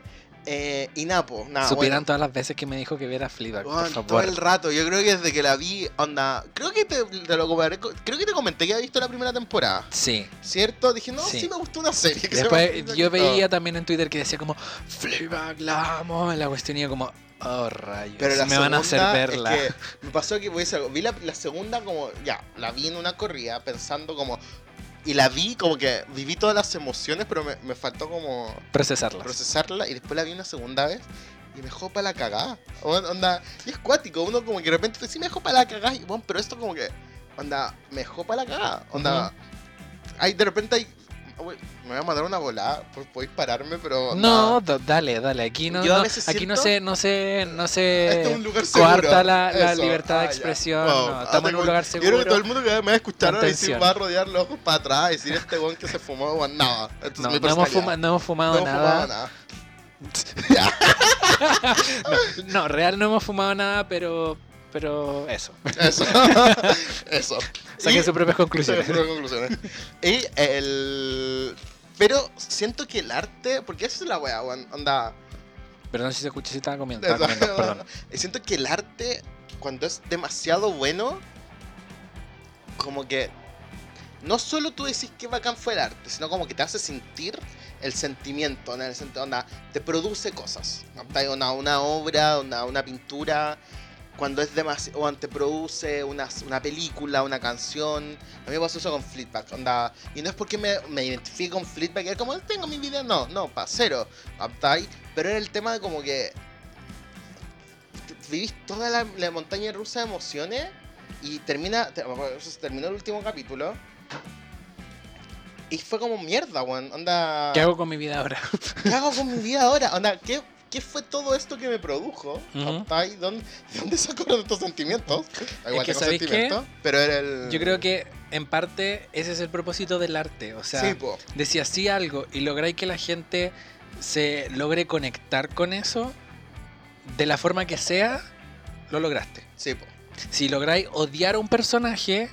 Eh, y Napo, nada,
Supieran
bueno.
todas las veces que me dijo que viera Fleabag, por
todo el rato, yo creo que desde que la vi, onda, creo que te, te lo con- creo que te comenté que había visto la primera temporada,
Sí.
¿cierto? Dije, no, sí,
Sí.
me gustó una serie. *laughs* que
Después yo veía también en Twitter que decía como Fleabag, la amo. La cuestión y yo como, oh rayos,
Pero la
me van a hacer verla.
Es que me pasó que voy a decir algo, vi la, la segunda como, ya, la vi en una corrida pensando como, y la vi como que viví todas las emociones, pero me, me faltó como
Procesarlas.
procesarla y después la vi una segunda vez y me dejó para la cagada. Onda, y es cuático, uno como que de repente dice, sí me dejó para la cagada, y bueno, pero esto como que, onda, me dejó para la cagada. Onda, hay, de repente hay, uy, me voy a mandar una volada, podéis pararme, pero...
No, da- dale, dale. Aquí no, no- aquí no se, no se, no se
Este es un lugar seguro.
coarta la, la libertad
Ah,
de
ya.
expresión.
Wow.
no,
Ah,
estamos en un lugar
Yo creo que todo
seguro.
el mundo que me va a escuchar ahora
Contención.
va a rodear los ojos para atrás y decir este weón que se fumó, weón, nada. Esto
No, no hemos, fuma- no hemos fumado
No
nada.
fumado nada. *laughs* *laughs*
No, real no hemos fumado nada, pero, pero eso.
Eso. *laughs* Eso.
Saquen sus propias conclusiones.
Sus conclusiones. Y el. Pero siento que el arte. Porque esa es la wea. Onda.
Perdón si se escucha si estaba comiendo. Estaba comiendo, perdón.
Siento que el arte, cuando es demasiado bueno, como que. No solo tú decís que bacán fue el arte, sino como que te hace sentir el sentimiento, en el sentido, onda, te produce cosas. Una, una obra, una, una pintura, cuando es demasiado, o te produce una, una película, una canción. A mí me pasó eso con Fleetback, onda, y no es porque me, me identifique con Fleetback, es como, tengo mi vida, no, no, pa, cero, ¿cachai? Pero era el tema de como que vivís toda la, la montaña rusa de emociones y termina, te- terminó el último capítulo y fue como mierda, weón, onda...
¿Qué hago con mi vida ahora?
¿Qué hago con mi vida ahora? Onda, ¿qué, qué fue todo esto que me produjo? ¿Cachai? ¿Dónde, ¿De dónde *laughs* sacaron estos sentimientos? Igual
que,
tengo
¿sabéis qué?
sentimientos, pero era el...
Yo creo que en parte ese es el propósito del arte. O sea,
sí,
de si así algo y lográis que la gente se logre conectar con eso, de la forma que sea, lo lograste.
Sí, po.
Si lográis odiar a un personaje,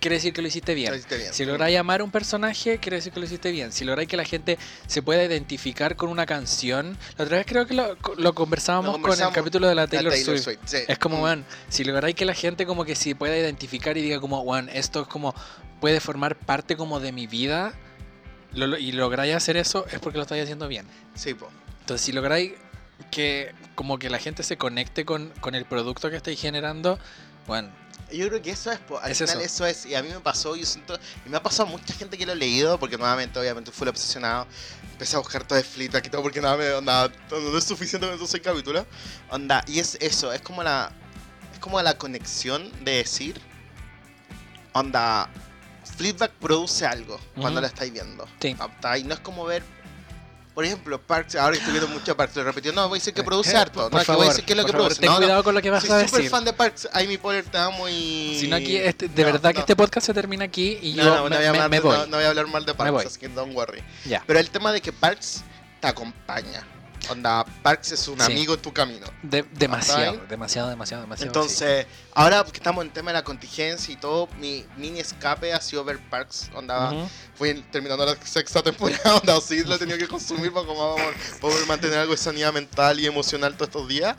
quiere decir que lo hiciste
Lo
bien.
hiciste bien.
Si lográis amar a un personaje, quiere decir que lo hiciste bien. Si lográis que la gente se pueda identificar con una canción. La otra vez creo que lo, lo conversábamos,
Lo conversamos.
con el capítulo de la
La
Taylor, Swift.
sí.
Es como,
Mm.
weón, si lográis que la gente como que se pueda identificar y diga como, weón, esto es como, puede formar parte como de mi vida, lo- lo- y lográis hacer eso, es porque lo estáis haciendo bien.
Sí, po.
Entonces, si lográis que como que la gente se conecte con, con el producto que estáis generando, bueno,
Yo creo que eso es, po, al
Es
final
eso.
eso. es, y a mí me pasó, yo siento, y me ha pasado a mucha gente que lo he leído, porque nuevamente, obviamente, fui obsesionado, empecé a buscar todo de Fleetback y todo, porque nada, me, nada, no es suficiente con esos seis capítulos, onda, y es eso, es como la, es como la conexión de decir, onda, Fleetback produce algo cuando
Ujú.
lo estáis viendo,
Sí.
¿cachai? no es como ver... Por ejemplo, Parks, ahora que estoy viendo mucho Parks, lo no, voy a decir que produce harto,
por,
no,
por
es que voy a
favor,
decir qué es lo
por
que
favor,
produce.
ten
No, no,
cuidado con lo que vas
soy
a
súper
decir.
fan de Parks, Amy Poehler te amo y...
Si no aquí, este, de
No,
verdad que
no.
este podcast se termina aquí y
No,
yo
no, no
me,
voy a hablar,
me
no-
voy.
No, voy a hablar mal de. Parks, así que don't worry.
Ya.
Pero el tema de que Parks te acompaña. Onda, Parks es un
Sí.
amigo en tu camino.
De- demasiado, demasiado, demasiado, demasiado.
Entonces, ahora que estamos en tema de la contingencia y todo, mi mini escape ha sido ver Parks.
sí.
Onda,
Ujú.
fui terminando la sexta temporada, *laughs* onda, sí, lo he tenido que consumir para como vamos, poder mantener algo de sanidad mental y emocional todos estos días.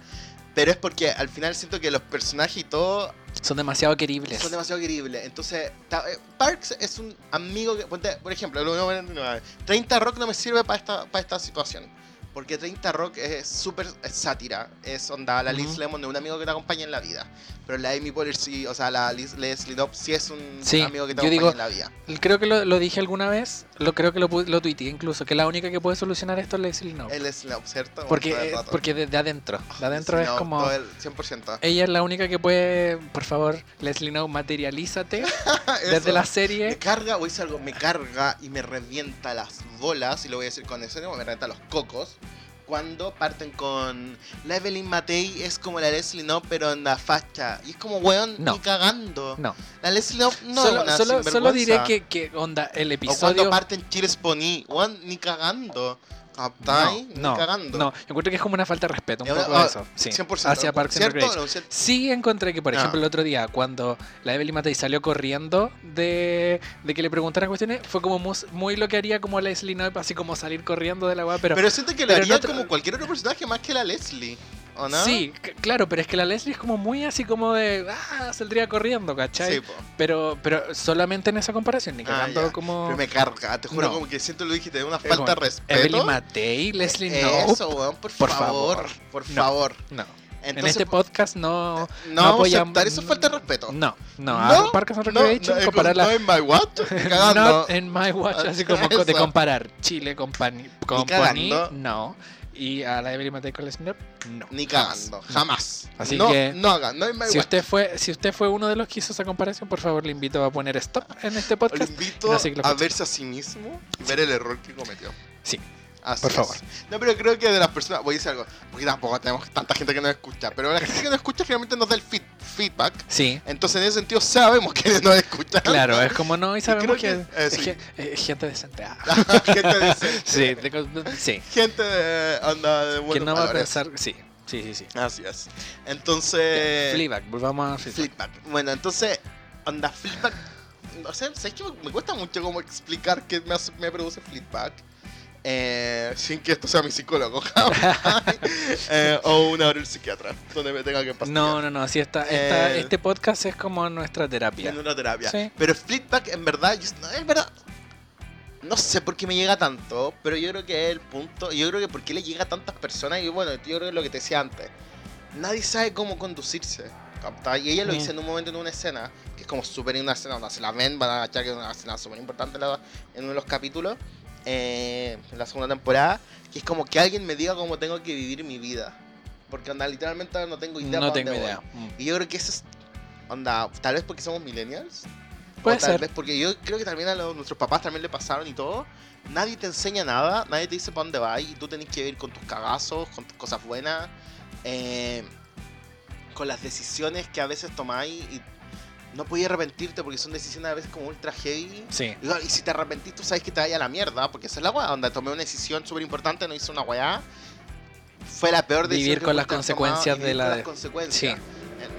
Pero es porque al final siento que los personajes y todo
Son demasiado queribles.
son demasiado queribles. Entonces, eh, Parks es un amigo que, por ejemplo, lo voy a poner, 30 Rock no me sirve para esta, para esta situación. Porque 30 Rock es súper sátira. Es onda, la Liz. Lemon es un amigo que te acompaña en la vida. Pero la Amy Poehler sí, o sea, la Leslie Knope sí es un
Sí,
amigo que te
yo
acompaña
digo-
en la vida.
Creo que lo, lo dije alguna vez, lo creo que lo, lo tuiteé incluso, que la única que puede solucionar esto es Leslie Knope.
Él es Knope, ¿cierto?
Porque, eh, porque de, de adentro, de adentro
Leslie
es como...
todo el 100%.
Ella es la única que puede, por favor, Leslie Knope, materialízate *laughs* desde la
Me
serie.
carga, voy a decir algo, me carga y me revienta las bolas, y lo voy a decir con eso, me revienta los cocos, cuando parten con la Evelyn Matei es como la Leslie no, pero en la facha. Y es como, weón,
No.
ni cagando.
No,
La Leslie no, no
solo,
es una
solo, solo diré que, que onda, el
O cuando
episodio...
parten Cheers Pony, weón, ni cagando. ¿Captai?
No, no,
cagando.
no, encuentro que es como una falta de respeto, un poco de
ah,
eso. Sí,
100%.
hacia Parks. Sí encontré que, por
Ah.
ejemplo, el otro día, cuando la Evelyn Matei salió corriendo de, de que le preguntaran cuestiones, fue como mus- muy, lo que haría como Leslie Knope, así como salir corriendo de la weá, pero...
Pero, siento que lo haría
no
como cualquier otro personaje más que la Leslie. ¿O no?
Sí, claro, pero es que la Leslie es como muy así como de, ah, saldría corriendo, ¿cachai?
Sí, po.
Pero, pero solamente en esa comparación, ni
Ah,
cagando
ya.
como...
Pero me carga, te juro
No.
como que siento lo dijiste, una falta de respeto.
Evelyn Matei, Leslie Knope...
Eso, weón, por,
por
favor,
favor.
Por
No.
favor.
No, en
Entonces,
este podcast no...
no, vamos a
apoyamos-
aceptar eso es falta de respeto.
No, no,
No,
a Parks and
No,
Recreation
no,
compararla...
no en my watch, *laughs* cagando.
Not in my watch, así como co- de comparar Chile con Pani, con Pony, no. Y a la Evelyn Matei con Leslie Knope, no.
Ni cagando, jamás.
Así
no,
que-
no hagan, no my
Si usted fue, si usted fue uno de los que hizo esa comparación, por favor le invito a poner stop en este podcast.
invito
que lo
a verse a sí mismo y ver el error que cometió.
Sí.
Así
Por
es.
favor.
No, pero creo que de las personas, voy a decir algo, porque tampoco tenemos tanta gente que nos escucha, pero la gente que nos escucha generalmente nos da el feed- feedback.
Sí,
Entonces, en ese sentido, sabemos que nos escuchan.
claro, es como no, y sabemos
creo
que,
que- eh,
es
sí.
eh, gente decente. ah. *laughs*
gente decente.
Sí, de sí,
Gente de, anda de
que
buenos
no va a
valores.
pensar, sí, sí, sí, sí.
Así es. Entonces.
Fleabag, volvamos a.
Flipback. Bueno, entonces, onda, flipback. O sea, ¿sabes que me, cuesta mucho como explicar qué me, hace- me produce flipback? Eh, sin que esto sea mi psicólogo. *laughs* Eh, o una hora el psiquiatra, donde me tenga que pasar.
No, no, no, sí, esta, esta-
Eh,
este podcast es como nuestra terapia.
En una terapia.
Sí.
Pero flipback, en verdad, yo- no, es verdad. No sé por qué me llega tanto, pero yo creo que es el punto. Yo creo que por qué le llega a tantas personas. Y bueno, yo creo que es lo que te decía antes. Nadie sabe cómo conducirse. Y ella lo dice en un momento en una escena, que es como súper una escena, donde se la ven, van a achar que es una escena súper importante en, en uno de los capítulos, eh, en la segunda temporada, que es como que alguien me diga cómo tengo que vivir mi vida. Porque onda, literalmente no tengo idea.
No tengo idea. Mm.
Y yo creo que eso es, onda, tal vez porque somos millennials,
Puede
o tal
ser.
vez porque yo creo que también a los- nuestros papás también le pasaron y todo. Nadie te enseña nada, nadie te dice para dónde vas y tú tenés que ir con tus cagazos, con tus cosas buenas, eh, con las decisiones que a veces tomáis y no podías arrepentirte porque son decisiones a veces como ultra heavy.
Sí.
Y, y si te arrepentís, tú sabes que te vaya a la mierda, porque esa es la weá, donde tomé una decisión súper importante, no hice una weá. Fue la peor decisión.
Vivir
que
con las
haber tomado
consecuencias
y
de la
con las consecuencias.
Sí.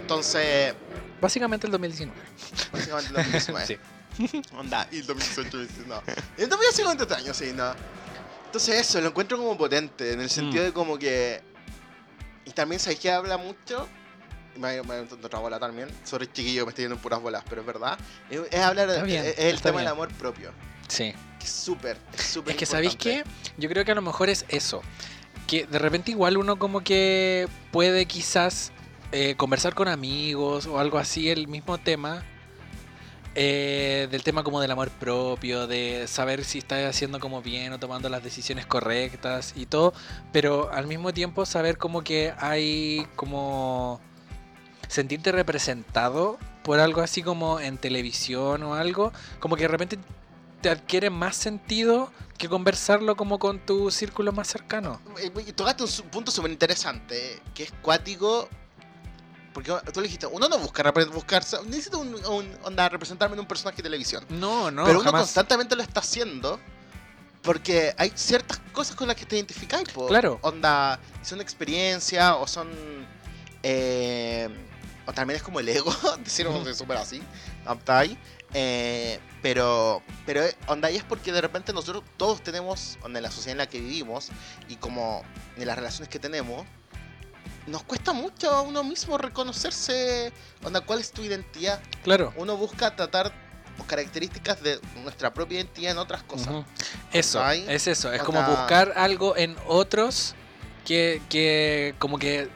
Entonces,
Básicamente el 2019.
básicamente mismo, eh.
Sí.
Onda, y el 2018 dices, no. El 2019 este año, sí, no. Entonces eso, lo encuentro como potente, en el sentido
Mm.
de como que... Y también, ¿sabes que habla mucho? Me me otra bola también. Sobre chiquillo, me estoy yendo en puras bolas, pero es verdad. Es, es hablar,
bien,
es, es el tema
bien.
del amor propio.
Sí.
Que es súper, es súper
Es que, ¿sabéis qué? Yo creo que a lo mejor es eso. Que de repente igual uno como que puede quizás eh, conversar con amigos o algo así, el mismo tema. eh, del tema como del amor propio, de saber si estás haciendo como bien o tomando las decisiones correctas y todo, pero al mismo tiempo saber como que hay como sentirte representado por algo así como en televisión o algo, como que de repente te adquiere más sentido que conversarlo como con tu círculo más cercano.
Eh, Y tocaste un punto súper interesante, eh, que es cuático. Porque tú le dijiste, uno no busca buscarse, un, un- onda, representarme en un personaje de televisión.
No, no,
pero uno
jamás.
constantemente lo está haciendo porque hay ciertas cosas con las que te identificáis.
Claro.
Onda, son experiencia o son. eh, también es como el ego, *laughs* decirlo súper así. Eh, pero, pero eh, onda, y es porque de repente nosotros todos tenemos, onda, en la sociedad en la que vivimos y como en las relaciones que tenemos, nos cuesta mucho a uno mismo reconocerse, onda, cuál es tu identidad
Claro.
uno busca tratar características de nuestra propia identidad en otras cosas.
Eso, es eso. Es como buscar algo en otros que, que como que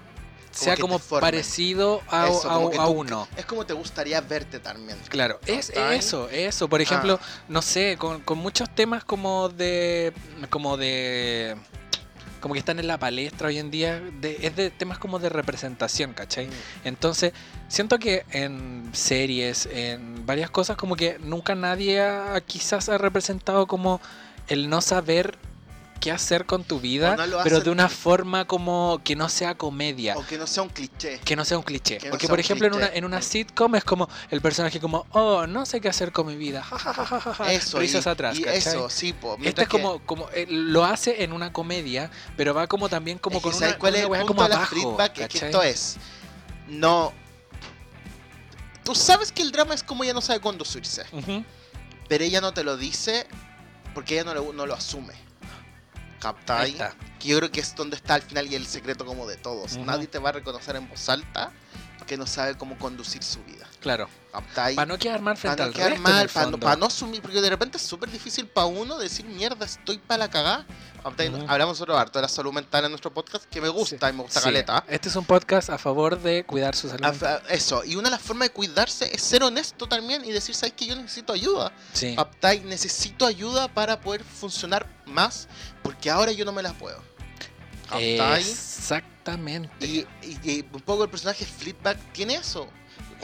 sea como parecido a,
Eso,
a-
como que
a
tú-
uno.
Es como te gustaría verte también.
Claro, es eso, eso. Por ejemplo, no sé, con, con muchos temas como de. como de. como que están en la palestra hoy en día, de- es de temas como de representación, ¿cachai? Entonces, siento que en series, en varias cosas, como que nunca nadie ha, quizás ha representado como el no saber qué hacer con tu vida,
no
pero de una forma como que no sea comedia.
O que no sea un cliché.
Que no sea un cliché.
No
Porque, por ejemplo, en una, en una sitcom es como el personaje como, oh, no sé qué hacer con mi vida. ja, ja, ja, ja, ja, ja",
Eso,
risas
y,
atrás,
y eso, sí, po.
Este es como, como eh, lo hace en una comedia, pero va como también como
Es que
con
¿sabes
una,
cuál
una
es el
weá
punto
como
de
abajo.
feedback? Es que
¿cachai?
esto es. No. Tú sabes que el drama es como ella no sabe conducirse.
Ujú.
Pero ella no te lo dice porque ella no lo, no lo asume. Que yo creo que es donde está al final y el secreto como de todos. Nadie te va a reconocer en voz alta que no sabe cómo conducir su vida.
Claro. Para no quedar mal frente
Para no
al
quedar
resto,
mal, para no,
fondo.
pa' no asumir, porque de repente es súper difícil para uno decir, mierda, estoy para la cagá. ¿Captai?
Ujú.
Hablamos nosotros harto de la salud mental en nuestro podcast, que me gusta y me gusta
Sí,
caleta.
Este es un podcast a favor de cuidar su salud. Mental.
fa- Eso, y una de las formas de cuidarse es ser honesto también y decir, ¿sabes que yo necesito ayuda?
Sí.
Aptai, necesito ayuda para poder funcionar más, porque ahora yo no me la puedo. Aptai,
Exactamente.
y, y- y un poco el personaje Fleetback tiene eso.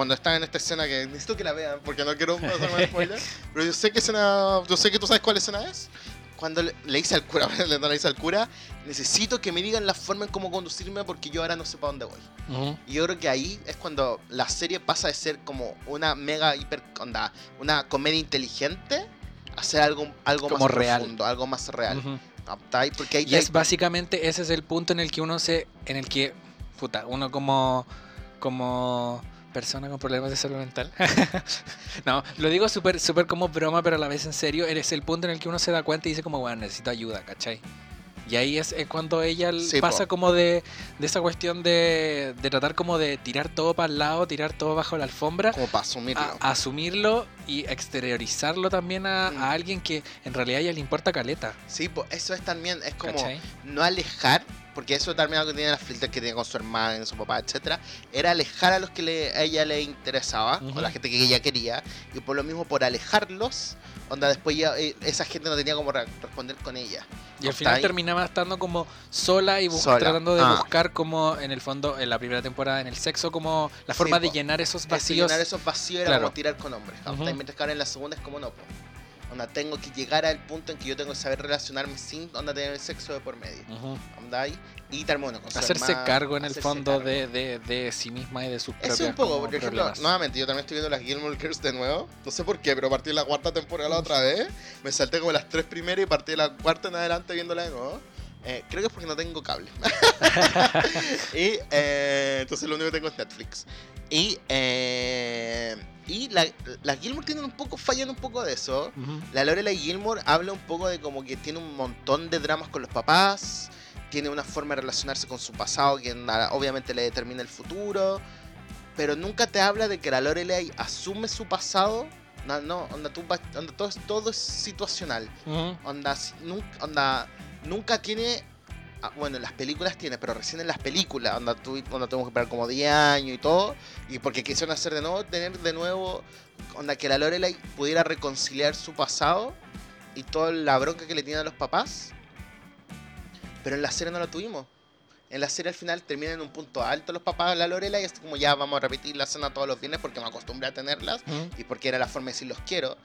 Cuando está en esta escena que necesito que la vean porque no quiero pasarme *laughs* spoiler, pero yo sé que escena, yo sé que tú sabes cuál escena es. Cuando le, le dice al cura, le *laughs* le dice al cura, necesito que me digan la forma en cómo conducirme porque yo ahora no sé para dónde voy.
Ujú.
Y yo creo que ahí es cuando la serie pasa de ser como una mega hiper onda, una comedia inteligente a ser algo, algo
Como
más
real.
profundo, algo más real.
Ujú.
¿Captai? Porque ahí
Y es básicamente ese es el punto en el que uno se, en el que, puta, uno como, como persona con problemas de salud mental. *laughs* no, lo digo súper, súper como broma, pero a la vez en serio. Eres el punto en el que uno se da cuenta y dice como, bueno, necesito ayuda, ¿cachai? Y ahí es, es cuando ella
Sí,
pasa
po.
como de, de esa cuestión de, de tratar como de tirar todo para el lado, tirar todo bajo la alfombra,
como para asumirlo.
a, a asumirlo y exteriorizarlo también a,
Mm.
a alguien que en realidad a ella le importa caleta.
Sí, pues eso es también, es como
¿cachai?
no alejar, porque eso también algo que tiene la filter que tiene con su hermana, su papá, etcétera, era alejar a los que le- a ella le interesaba,
Ujú.
o la gente que ella quería, y por lo mismo por alejarlos, onda después ya, eh, esa gente no tenía como re- responder con ella.
Y al final terminaba estando como sola y
Sola.
tratando de
Ah.
buscar como en el fondo, en la primera temporada, en el sexo, como la forma
Sí,
de
po.
llenar esos
Eso,
vacíos.
llenar esos vacíos era
Claro.
como tirar con hombres, ¿cachai?
Ujú.
mientras que ahora en la segunda es como no, po. Onda, tengo que llegar al punto en que yo tengo que saber relacionarme sin onda tener sexo de por medio. Onda ahí, y termino con su
Hacerse cargo en el fondo de, de, de sí misma y de sus propias
Eso un poco, por ejemplo,
problemas.
nuevamente, yo también estoy viendo las Gilmore Girls de nuevo. No sé por qué, pero partí de la cuarta temporada la otra vez. Me salté como las tres primeras y partí de la cuarta en adelante viéndola de nuevo. Eh, creo que es porque no tengo cable. *laughs* *laughs* y eh, entonces lo único que tengo es Netflix. Y, eh, y la, las Gilmore tienen un poco, fallan un poco de eso. La Lorelai Gilmore habla un poco de como que tiene un montón de dramas con los papás, tiene una forma de relacionarse con su pasado que obviamente le determina el futuro, pero nunca te habla de que la Lorelai asume su pasado. No, no, onda, tú, onda, todo, es, todo es situacional. Nunca, onda, nunca tiene. Ah, Bueno, en las películas tiene, pero recién en las películas, onda tuvimos que esperar como 10 años y todo, y porque quisieron hacer de nuevo, tener de nuevo, onda, que la Lorelai pudiera reconciliar su pasado y toda la bronca que le tienen a los papás, pero en la serie no la tuvimos. En la serie al final terminan en un punto alto los papás de la Lorelai, y es como ya vamos a repetir la escena todos los viernes porque me acostumbré a tenerlas, y porque era la forma de decir los quiero.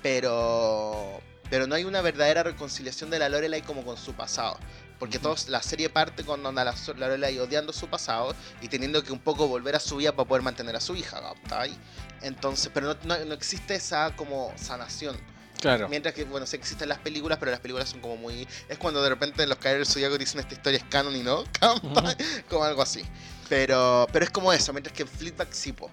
Pero pero no hay una verdadera reconciliación de la Lorelai como con su pasado. Porque todos, la serie parte con la, la Lorelai odiando su pasado y teniendo que un poco volver a su vida para poder mantener a su hija. Entonces, pero no, no- no existe esa como sanación.
Claro.
Mientras que, bueno, sí existen las películas, pero las películas son como muy... Es cuando de repente en los caer del Zodiaco dicen esta historia es canon y no, *laughs* ¿cachai? como algo así. Pero, pero es como eso, mientras que en Fleetback sí, po,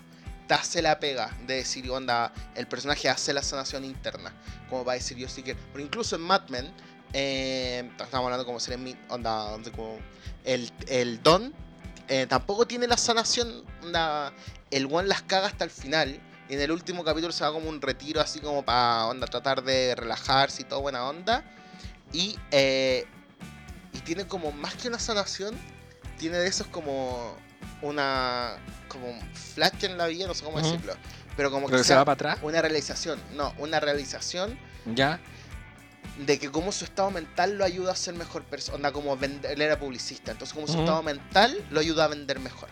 hace la pega de decir, onda, el personaje hace la sanación interna. Como va a decir yo sí que... Pero incluso en Mad Men, eh, estamos hablando como ser en mi- onda, el, el Don, eh, tampoco tiene la sanación, onda, el one las caga hasta el final. Y en el último capítulo se va como un retiro así como para onda tratar de relajarse y todo buena onda. Y, eh, y tiene como más que una sanación, tiene de esos como una como un flash en la vida, no sé cómo
Ujú.
decirlo. Pero como
Pero
que
que se va para atrás.
una realización, no, una realización
Ya.
de que como su estado mental lo ayuda a ser mejor persona. Como vender, él era publicista, entonces como su
Ujú.
estado mental lo ayuda a vender mejor.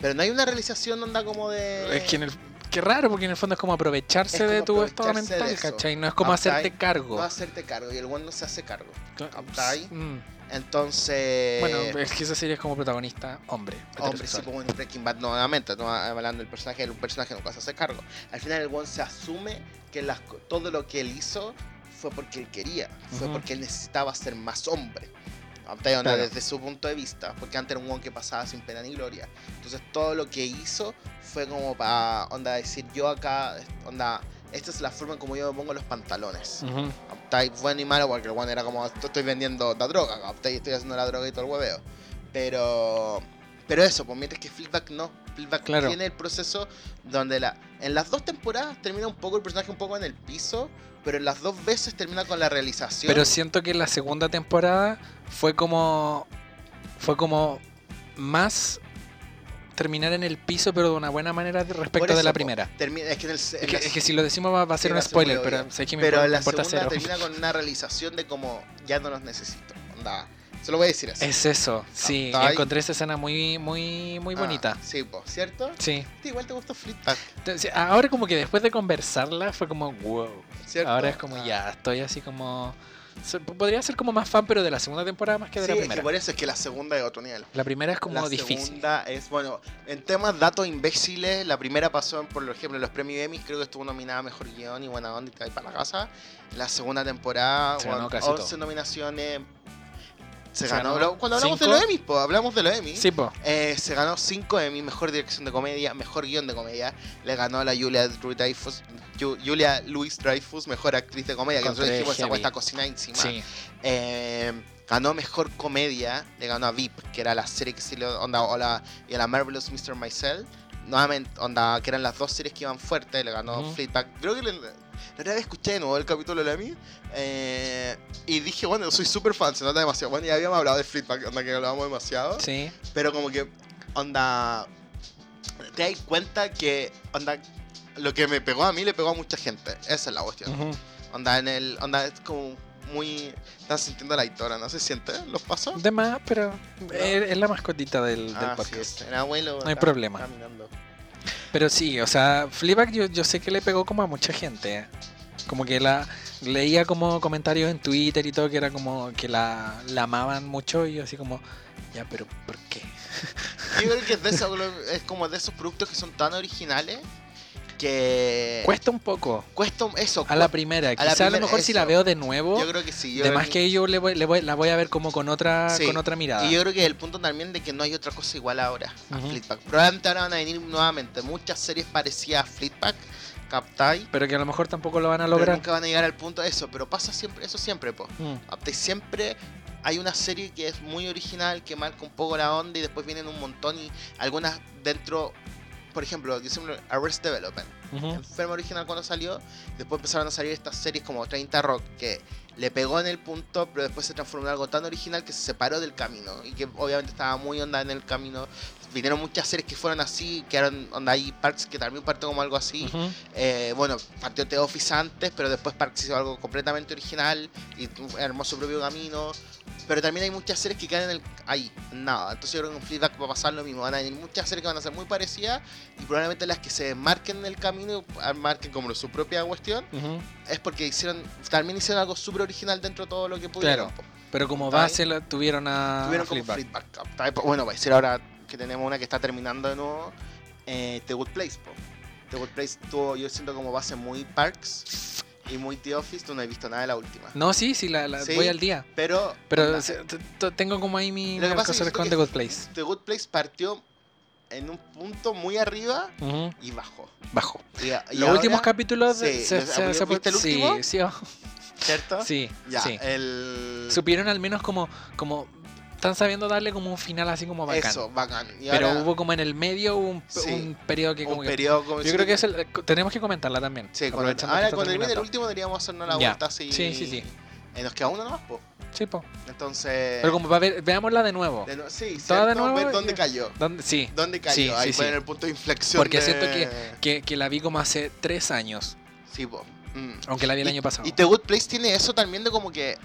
Pero no hay una realización onda como de...
Es que, en el, Qué raro, porque en el fondo es como aprovecharse
Es como
de tu estado mental. ¿cachai? No es como hacerte cargo.
No hacerte cargo y el one no se hace cargo. ¿cachai?
Mm.
Entonces.
Bueno, es que esa serie es como protagonista hombre.
Hombre, sí, como en Breaking Bad nuevamente, no hablando del personaje, el personaje nunca se hace cargo. Al final el one se asume que las todo lo que él hizo fue porque él quería, fue
Ujú.
porque él necesitaba ser más hombre.
Claro.
Desde su punto de vista, porque antes era un one que pasaba sin pena ni gloria. Entonces todo lo que hizo fue como para, onda, decir yo acá, onda, esta es la forma en como yo me pongo los pantalones. ¿Cachai? Bueno y malo, porque el one era como, "Esto estoy vendiendo la droga, ¿cachai? estoy haciendo la droga y todo el hueveo. Pero, pero eso, pues mientras que Flipback no. Flipback
Claro.
tiene el proceso donde la, en las dos temporadas termina un poco el personaje un poco en el piso, pero en las dos veces termina con la realización.
Pero siento que la segunda temporada fue como. Fue como más terminar en el piso, pero de una buena manera respecto de la primera.
termina- es que en el, en
Es que,
la-
es que si lo decimos va, va a ser
Sí,
un spoiler, pero sé que me,
pero la
importa
segunda
cero.
termina con una realización de como ya no los necesito. Onda, se lo voy a decir así.
Es eso, sí.
¿Cachai?
Encontré esa escena muy, muy, muy
Ah,
bonita.
sí, po, ¿cierto?
Sí.
Sí, igual te gustó Flipback,
Entonces, ahora como que después de conversarla fue como wow.
¿cierto?
Ahora es como
Ah.
ya, estoy así como... Podría ser como más fan, pero de la segunda temporada más que de
Sí,
la
es
primera.
que por eso es que la segunda es otro nivel.
La primera es como
la
difícil.
segunda es, bueno, en temas datos imbéciles, la primera pasó, en, por ejemplo, en los premios Emmy, creo que estuvo nominada a Mejor Guión y Buena Onda y para la casa. La segunda temporada,
Se
bueno,
casi
11
todo.
nominaciones. Se,
Se
ganó,
ganó
cuando hablamos de los Emmy, pues hablamos de los Emmy.
Sí, po.
Eh, se ganó 5 Emmy, Mejor Dirección de Comedia, Mejor Guión de Comedia. Le ganó a la Julia Dreyfus, Ju- Julia Louis Dreyfus, Mejor Actriz de Comedia, que nosotros dijimos esa cocina encima.
Sí.
Eh, ganó mejor comedia, le ganó a VIP, que era la serie que sí le onda, o la, y a la Marvelous Mr. Maisel. Nuevamente, onda, que eran las dos series que iban fuertes, le ganó
Ujú.
Fleetback. Creo que le, la otra vez escuché de nuevo el capítulo de Emmy eh, y dije, bueno, yo soy súper fan, se nota demasiado. Bueno, ya habíamos hablado de Fleetback, onda que hablábamos demasiado.
Sí.
Pero como que, onda, te das cuenta que, onda, lo que me pegó a mí le pegó a mucha gente. Esa es la cuestión.
Ujú.
Onda, en el, onda, es como muy... Están sintiendo la historia, ¿no se siente? ¿Los pasos?
De más, pero es, es la mascotita del, del
Ah, sí,
podcast.
el abuelo
No hay problema.
caminando.
Pero sí, o sea, Fleabag yo, yo sé que le pegó como a mucha gente. Como que la leía como comentarios en Twitter y todo que era como que la, la amaban mucho y yo así como, ya, pero ¿por qué?
Yo creo que es, de esos, es como de esos productos que son tan originales que...
Cuesta un poco
Cuesta eso.
a la primera.
la
Quizá a
primera,
lo mejor si la veo de nuevo,
Yo creo que sí. Yo
de
creo
más
que-
que yo le voy, le voy- la voy a ver como con otra,
Sí.
con otra mirada.
Y yo creo que el punto también de que no hay otra cosa igual ahora a. Fleetback. Probablemente ahora van a venir nuevamente muchas series parecidas a Fleetback, Captai,
Pero que a lo mejor tampoco lo van a
pero
lograr.
nunca van a llegar al punto de eso. Pero pasa siempre, eso siempre, po.
Mm.
Siempre hay una serie que es muy original, que marca un poco la onda y después vienen un montón y algunas dentro, por ejemplo, decimos Arrest Development.
Ujú.
Enfermo original cuando salió, después empezaron a salir estas series como 30 Rock que le pegó en el punto, pero después se transformó en algo tan original que se separó del camino y que obviamente estaba muy onda en el camino. Vinieron muchas series que fueron así, que eran onda ahí Parks que también partió como algo así.
Ujú.
Eh, bueno, partió The Office antes, pero después Parks hizo algo completamente original y armó su propio camino. Pero también hay muchas series que quedan en el, ahí, nada. Entonces yo creo que en Feedback va a pasar lo mismo. Van a venir muchas series que van a ser muy parecidas y probablemente las que se marquen en el camino, marquen como su propia cuestión,
Ujú.
es porque hicieron también hicieron algo súper original dentro de todo lo que pudieron.
Claro. Pero como base tuvieron a,
Tuvieron
a
como
Fleabag.
feedback. Bueno, va a decir ahora que tenemos una que está terminando de nuevo, eh, The Good Place. Po. The Good Place tuvo, yo siento como base muy Parks y muy The Office, tú no has visto nada de la última.
No, sí, sí, la, la-
Sí.
voy al día.
Pero,
Pero
onda,
tengo como ahí mi
Lo que pasa es
con The Good Place.
The Good Place partió en un punto muy arriba y bajó.
Bajo.
Y, y
Los
ahora,
últimos capítulos
Sí,
se, se- se-
¿viste el
sí, sí, oh,
¿Cierto?
sí,
Ya,
sí.
el...
Supieron al menos como, como están sabiendo darle como un final así como bacán.
Eso, bacán. Y
Pero
ahora
hubo como en el medio un,
Sí.
un periodo que como
un periodo como
yo creo que es el- tenemos que comentarla también.
Sí, cuando, ahora cuando termine el último deberíamos hacernos la
Ya.
vuelta así.
Sí, sí, sí.
Eh, nos queda uno nomás, po.
Sí, po.
Entonces...
Pero como para ver, veámosla de nuevo.
de no- sí,
Toda de nuevo
Ver dónde cayó.
¿Dónde? Sí,
¿Dónde cayó?
Sí,
Ahí
sí,
fue en
sí.
el punto de inflexión
Porque
de-
siento que, que la vi como hace tres años,
Sí, po. Mm.
aunque la vi el
Y-
año pasado.
Y The Good Place tiene eso también de como que...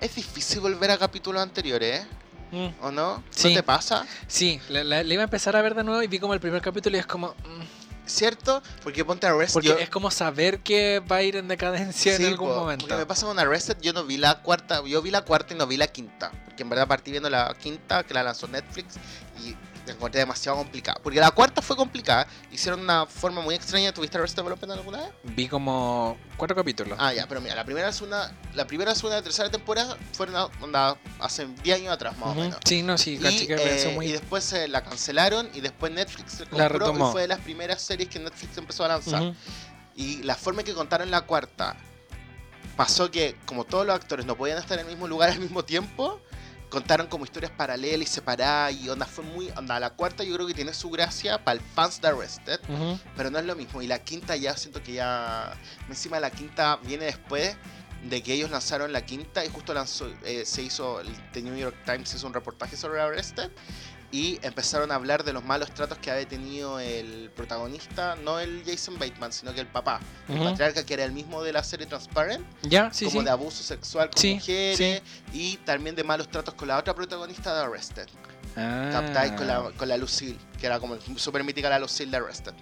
Es difícil volver a capítulos anteriores, ¿eh?
Mm.
¿O no?
Sí.
¿No te pasa?
Sí, la, la- la iba a empezar a ver de nuevo y vi como el primer capítulo y es como... mm,
¿Cierto? Porque ponte Arrested.
Porque
yo-
es como saber que va a ir en decadencia
Sí,
en algún
po,
momento.
Porque me pasa con Arrested, yo no vi la cuarta, yo vi la cuarta y no vi la quinta. Porque en verdad partí viendo la quinta, que la lanzó Netflix, y la encontré demasiado complicada. Porque la cuarta fue complicada, hicieron una forma muy extraña. ¿Tuviste Arrested Development alguna vez?
Vi como cuatro capítulos.
Ah, ya, pero mira, la primera, segunda, la primera, segunda tercera temporada fueron onda, hace 10 años atrás, más o menos.
Sí, no, sí,
Y, eh,
muy-
y después eh, la cancelaron y después Netflix se
La
compró
retomó.
y fue de las primeras series que Netflix empezó a lanzar. Y la forma en que contaron la cuarta pasó que, como todos los actores no podían estar en el mismo lugar al mismo tiempo, contaron como historias paralelas y separadas. Y onda fue muy. Onda, la cuarta yo creo que tiene su gracia para el fans de Arrested, pero no es lo mismo. Y la quinta ya siento que ya. Encima la quinta viene después de que ellos lanzaron la quinta y justo lanzó, eh, se hizo. El The New York Times hizo un reportaje sobre Arrested. Y empezaron a hablar de los malos tratos que había tenido el protagonista, no el Jason Bateman, sino que el papá, el
Ujú.
patriarca que era el mismo de la serie Transparent,
Ya, sí,
como
sí.
de abuso sexual con
Sí,
mujeres y también de malos tratos con la otra protagonista de Arrested,
Ah.
¿captáis? Con la, con la Lucille, que era como súper mítica la Lucille de Arrested.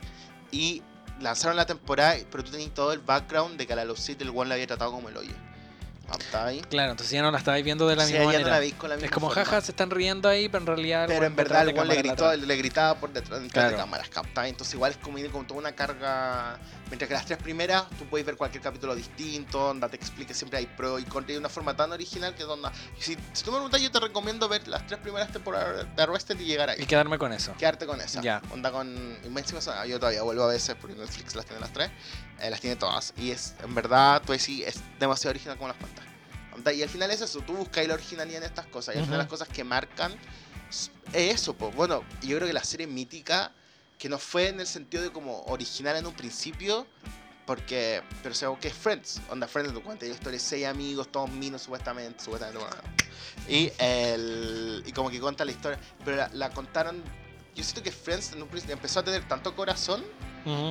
Y lanzaron la temporada, pero tú tenías todo el background de que a la Lucille el one la había tratado como el hoyo. ¿Captáis?
Claro, entonces ya no la estabais viendo de la
Sí,
misma
ya no
manera.
la con la
es
misma
como
forma.
jaja, se están riendo ahí, pero en realidad.
Pero en verdad el le gritó, le gritaba por detrás, detrás de
Claro.
cámaras, ¿captáis? Entonces igual es como ir con toda una carga. Mientras que las tres primeras, tú puedes ver cualquier capítulo distinto, onda te explique siempre hay pro y contra y de una forma tan original que onda. Si, si tú me preguntas, yo te recomiendo ver las tres primeras temporadas de Arrested y llegar ahí.
Y quedarme con eso.
Quedarte con esa.
Ya.
Onda con. ah, yo todavía vuelvo a veces porque Netflix las tiene las tres. Eh, las tiene todas. Y es, en verdad, tú sí, es demasiado original como las cuentas. Y al final es eso, tú buscas la originalidad en estas cosas. Y al final
Ujú.
las cosas que marcan es eso, pues. Bueno, yo creo que la serie mítica, que no fue en el sentido de como original en un principio, porque, pero se que es Friends, onda Friends, tú cuentas la historia de seis amigos, todos minos supuestamente, supuestamente, bueno, y el, y como que cuenta la historia, pero la, la contaron, yo siento que Friends en un principio empezó a tener tanto corazón,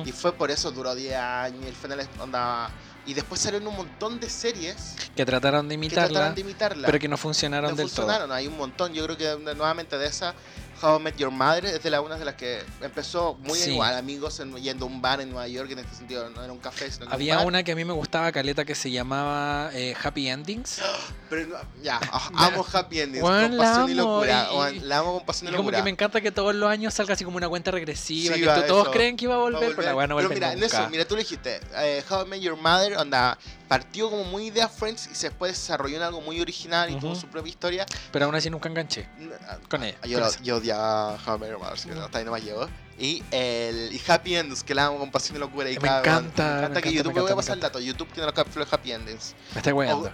y fue por eso duró 10 años, y el final onda, y después salieron un montón de series
Que trataron de
que
imitarla,
trataron de imitarla,
pero que no funcionaron
no
del
funcionaron, hay un montón, yo creo que nuevamente de esa How I Met Your Mother es de la, una de las que empezó muy
Sí.
igual, amigos en- yendo a un bar en Nueva York, en este sentido no era un café, sino que.
Había
un bar.
una que a mí me gustaba, Caleta, que se llamaba eh, Happy Endings. *gasps*
Pero ya, *laughs* ah, amo Happy Endings,
Weón,
con
la
pasión y locura.
y-
la amo con pasión
Y
y
como
locura.
que me encanta que todos los años salga así como una cuenta regresiva,
Sí,
que
va,
to- todos creen que iba a
Va a
volver, pero la weá no
Pero mira, en
nunca.
eso, mira, tú lo dijiste. eh, How I Met Your Mother, onda, partió como muy idea Friends y se después desarrolló en algo muy original y tuvo su propia historia.
Pero aún así nunca enganché
ah,
con ella.
Yo,
con
yo odiaba How I Met Your Mother, así que hasta ahí no me llegó. Y, el, y Happy Endings, que la amo con pasión y locura. Y
Me
cada-
encanta,
Me
me
encanta
encanta,
que
me
YouTube, voy
encanta,
a
me
pasar el dato. YouTube tiene los capítulos de Happy Endings.
Me estoy weando.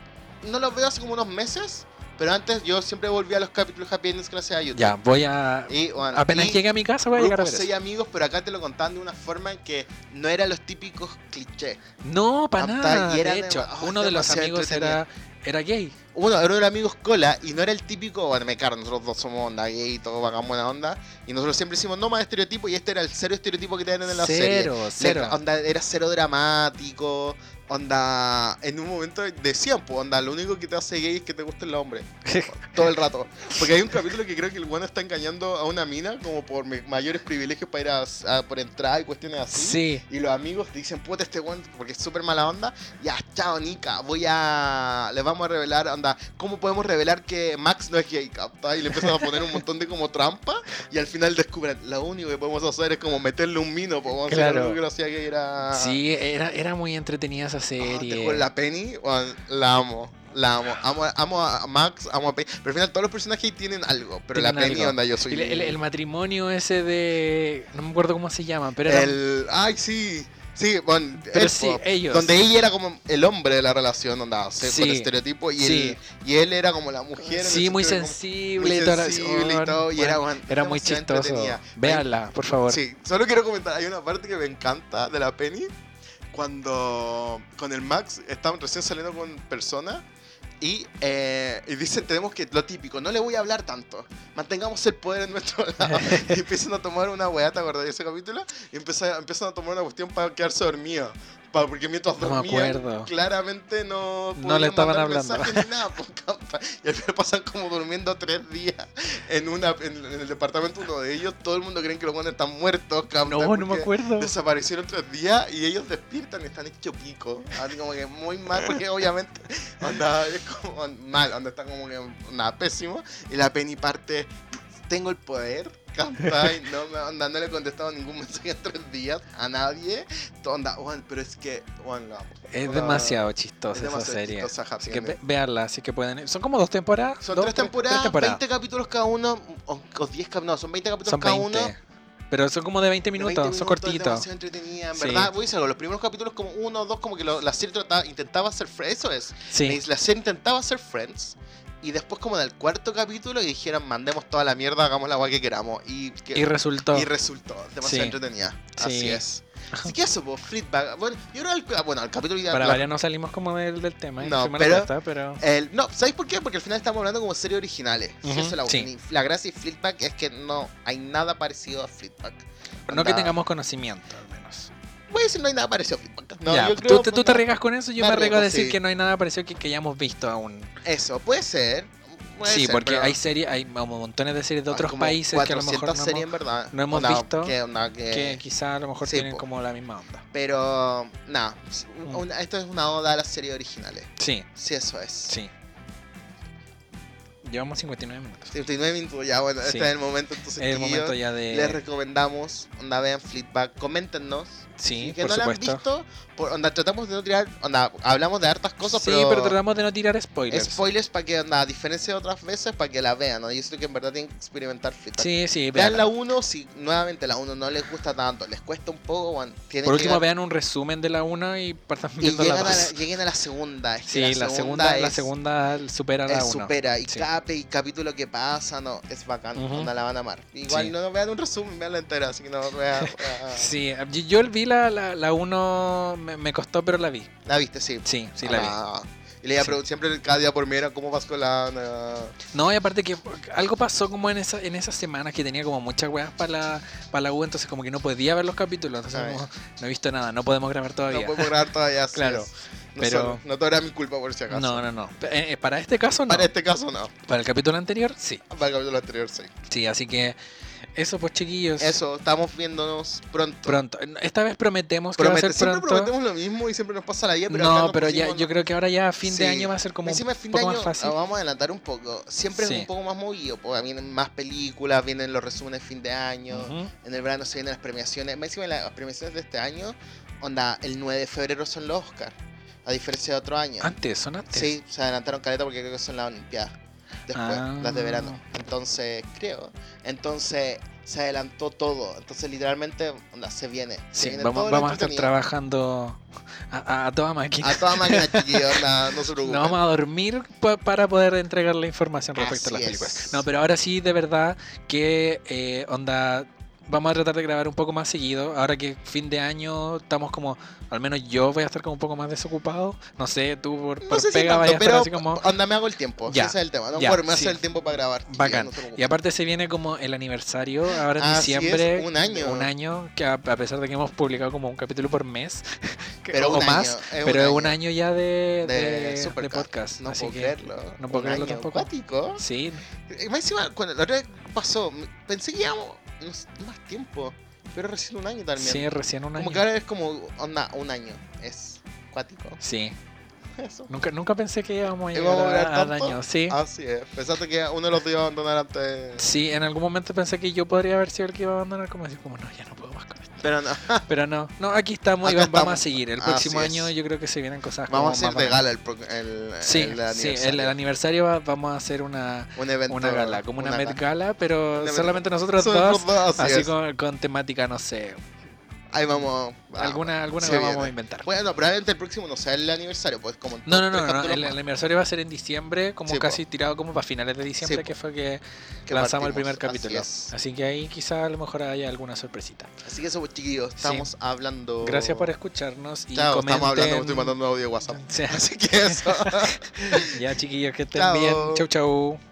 No los veo hace como unos meses, pero antes yo siempre volvía a los capítulos Happy Endings gracias a YouTube.
Ya, voy a.
Y, bueno,
Apenas llegue a mi casa voy a llegar a ver
seis
eso.
amigos, pero acá te lo contaban de una forma en que no eran los típicos clichés.
No, para nada.
y era
De hecho,
ah,
uno de los amigos era, era gay.
Uno, uno de los amigos cola y no era el típico, bueno, me cargo, nosotros dos somos onda gay y todo bacán buena onda. Y nosotros siempre decimos no más estereotipo y este era el cero estereotipo que tienen en la serie.
Cero,
Le-
cero.
onda, era cero dramático. Onda, en un momento decían, pues, onda, lo único que te hace gay es que te gusten los hombres. *laughs* todo el rato. Porque hay un capítulo que creo que el bueno está engañando a una mina como por mayores privilegios para ir a, a- por entrada y cuestiones así.
Sí.
Y los amigos dicen, puta, este weón, porque es súper mala onda. Ya, chao, Nika, voy a. Les vamos a revelar, onda, ¿cómo podemos revelar que Max no es gay, capta? Y le empiezan a poner un montón de como trampa. Y al final descubren, lo único que podemos hacer es como meterle un mino, pues vamos a
Claro.
hacer algo que lo hacía gay era.
Sí, era, era muy entretenida esa
Ah,
serie.
juro, la Penny, la amo. La amo. amo. Amo a Max, amo a Penny. Pero al final todos los personajes tienen algo. Pero la
Tienen
Penny,
algo.
onda, yo soy.
El, el- el matrimonio ese de. No me acuerdo cómo se llama, pero era.
El- Ay, sí. Sí, bueno,
pero
él,
sí, ellos.
Donde ella era como el hombre de la relación, onda,
Sí.
con estereotipo, y,
Sí.
él, y él era como la mujer. el
Sí, muy sensible
muy
la-
sensible y todo, y era, bueno,
era muy chistoso. Véanla, por favor.
Sí, solo quiero comentar, hay una parte que me encanta de la Penny, cuando con el Max estaban recién saliendo con personas y, eh, y dicen, tenemos que, lo típico, no le voy a hablar tanto, mantengamos el poder en nuestro *laughs* lado. y empiezan a tomar una weá, ¿te acordás de ese capítulo? Y empiezan, empiezan a tomar una cuestión para quedarse dormidos. Porque mientras
No me acuerdo.
claramente no,
No le estaban hablando.
mensajes ni nada, pues. Y al final pasan como durmiendo tres días en una en, en el departamento uno de ellos. Todo el mundo cree que los buenos están muertos,
No, no me acuerdo.
Desaparecieron tres días y ellos despiertan y están hechos pico. Así como que muy mal, porque obviamente onda, es como mal, donde están como que nada pésimo. Y la Penny parte, tengo el poder. No, onda, no le he contestado ningún *laughs* mensaje en tres días a nadie. Onda, pero es que, la.
Es
Onda,
demasiado chistosa
es
esa serie.
chistosa,
Así que
Ending.
ve- véanla, así que pueden. Son como dos temporadas.
Son
dos,
tres
tres-
temporadas,
tres
20 capítulos cada uno, o, o 10 cap- no, son 20 capítulos
Son
cada
20.
uno.
Pero son como de 20
de
minutos,
20
son cortitos.
demasiado entretenida, en
Sí.
verdad. Voy a los primeros capítulos como uno o dos, como que lo- la serie trataba- intentaba hacer Friends, eso es.
Sí,
La serie intentaba hacer Friends. Y después como en el cuarto capítulo y dijeron, mandemos toda la mierda, hagamos la agua que queramos. Y, que-
y resultó.
y resultó, demasiado
Sí.
entretenida.
Sí.
Así es. Así que eso, pues. Bueno, yo creo que el, bueno, el capítulo ya...
Para
la-
no salimos como del, del tema. ¿eh?
No, pero-
cuesta, pero...
el- no, ¿sabéis por qué? Porque al final estamos hablando como series originales. Eso la,
sí.
la gracia de Fleetback es que no hay nada parecido a Fleetback.
no que tengamos conocimiento, al menos.
Voy a decir, no hay nada parecido a. No,
ya,
yo
tú, te, tú te
no.
arriesgas con eso, yo
Me
me arriesgo a decir
sí.
que no hay nada parecido que, que hayamos visto aún.
Eso, puede ser. puede
sí,
ser,
porque
pero-
hay series, hay mo- montones de series de otros
como
países que a lo mejor
400
no hemos,
en verdad.
no hemos visto,
que, onda, que-
que quizá a lo mejor
sí,
tienen
po.
como la misma onda.
Pero, nada.
Mm.
esto es una oda a las series originales.
Sí,
Sí, eso es.
sí. Llevamos 59 minutos.
39 minutos ya, bueno,
Sí.
este es el momento. Entonces,
Es el
chiquillos,
momento ya de...
les recomendamos, onda, vean Fleetback, coméntenos.
Sí,
que
por
no la han
supuesto.
visto, por, onda, tratamos de no tirar, onda, hablamos de hartas cosas,
Sí,
pero,
pero tratamos de no tirar spoilers.
spoilers para que, onda, a diferencia de otras veces, para que la vean, ¿no? Yo siento que en verdad tienen que experimentar Fleetback.
Sí, sí,
Vean la 1, si nuevamente la 1 no les gusta tanto, les cuesta un poco, bueno, tienen
Por
que
último,
llegar-
vean un resumen de la 1 y partan
y
viendo la
llegan a
2.
la- lleguen a la segunda. Es que
Sí, la, segunda, la
es-
segunda supera la
es
1.
supera y
Sí.
cada pe- capítulo que pasa no es bacán
Ujú.
onda la van a amar igual
Sí.
no, no vean un resumen vean la entera así que no vean *laughs* vean-
Sí, yo, yo vi la, la, la 1, me, me costó, pero la vi.
la viste sí
Sí, sí, la vi.
Ah, y le iba a
Sí.
preguntar siempre cada día por mí era cómo vas con la
No, y aparte que algo pasó como en esa en esas semanas que tenía como muchas weas para la, para la U, entonces como que no podía ver los capítulos. Entonces como, no he visto nada, no podemos grabar
no
todavía.
podemos grabar todavía
Claro,
es. no,
pero-
solo- no todo era mi culpa por si acaso
No, no, no. Eh, eh, para este caso no.
para este caso no
Para el capítulo anterior, sí.
para el capítulo anterior sí
Sí, así que eso pues chiquillos.
eso estamos viéndonos pronto
Pronto. Esta vez prometemos que va a
siempre prometemos lo mismo y siempre nos pasa la vida pero
no, pero ya, yo creo que ahora ya a fin de año va a ser como
Encima
un
de
poco
año
más fácil.
vamos a adelantar un poco. Siempre
Sí.
es un poco más movido, porque vienen más películas, vienen los resúmenes de fin de año. En el verano se vienen las premiaciones. Más encima las premiaciones de este año, onda, el 9 de febrero son los Oscars. A diferencia de otro año.
Antes, son antes.
Sí, se adelantaron caleta porque creo que son las Olimpiadas. Después,
Ah.
las de verano. Entonces, creo. Entonces, se adelantó todo. Entonces, literalmente, onda, se viene. Se
Sí,
viene
vamos,
todo
vamos a estar trabajando a, toda máquina.
A toda máquina, *laughs* chiquillos, onda, no se preocupen.
No vamos a dormir pa- para poder entregar la información respecto a las películas.
es.
No, pero ahora sí, de verdad, que eh, onda. Vamos a tratar de grabar un poco más seguido. Ahora que fin de año estamos como. Al menos yo voy a estar como un poco más desocupado. No sé, tú por,
No
por
sé si
pega
tanto,
vayas a estar
pero
así como.
onda me hago el tiempo.
Ya,
ese es el tema. No
ya,
por me
sí.
hacer el tiempo para grabar.
Bacán.
no.
Y aparte se viene como el aniversario, ahora en
Así es,
diciembre.
un año.
Un año, que a, a pesar de que hemos publicado como un capítulo por mes, *laughs*
Pero
o
un
más,
año, es
pero es
un año.
ya de,
de,
de, de podcast.
No
así
puedo
que,
creerlo.
no puedo
Un
creerlo
año
tampoco.
acuático.
Sí,
más encima, cuando la otra vez pasó, pensé que íbamos no sé, más tiempo. Pero recién un año también.
sí, recién un
como
año.
que ahora es como onda, un año. Es acuático.
Sí, *laughs*
Eso.
nunca, nunca pensé que íbamos a
¿Íbamos
llegar
a
al año. Sí.
Así es. Pensaste que uno de los dos iba a abandonar antes.
Sí, en algún momento pensé que yo podría haber sido el que iba a abandonar, como decir, como no, ya no puedo más con.
Pero no. *laughs*
Pero no, no, aquí estamos y vamos a seguir. El
Así
próximo
es.
año yo creo que se vienen cosas
Vamos a hacer
más
de gala el,
Sí,
el
sí,
aniversario.
el, el aniversario va- vamos a hacer una,
un evento.
una gala, como una, Met
gala.
Pero
Una
solamente nosotros dos,
así
así con, con temática, no sé,
Ahí vamos.
alguna, alguna que vamos a inventar.
Bueno, probablemente el próximo no sea el aniversario, pues como
No, no, no, no, el, aniversario va a ser en diciembre, como
Sí, po.
casi tirado como para finales de diciembre,
Sí,
que fue que,
que
lanzamos el primer capítulo. Así, que ahí quizá a lo mejor haya alguna sorpresita.
Así que eso, pues, chiquillos, estamos hablando.
Gracias por escucharnos y
Chao,
comenten.
estamos hablando, estoy mandando audio de WhatsApp.
Sí, *laughs*
Así que eso. *laughs*
ya chiquillos, que estén bien. Chau, chau.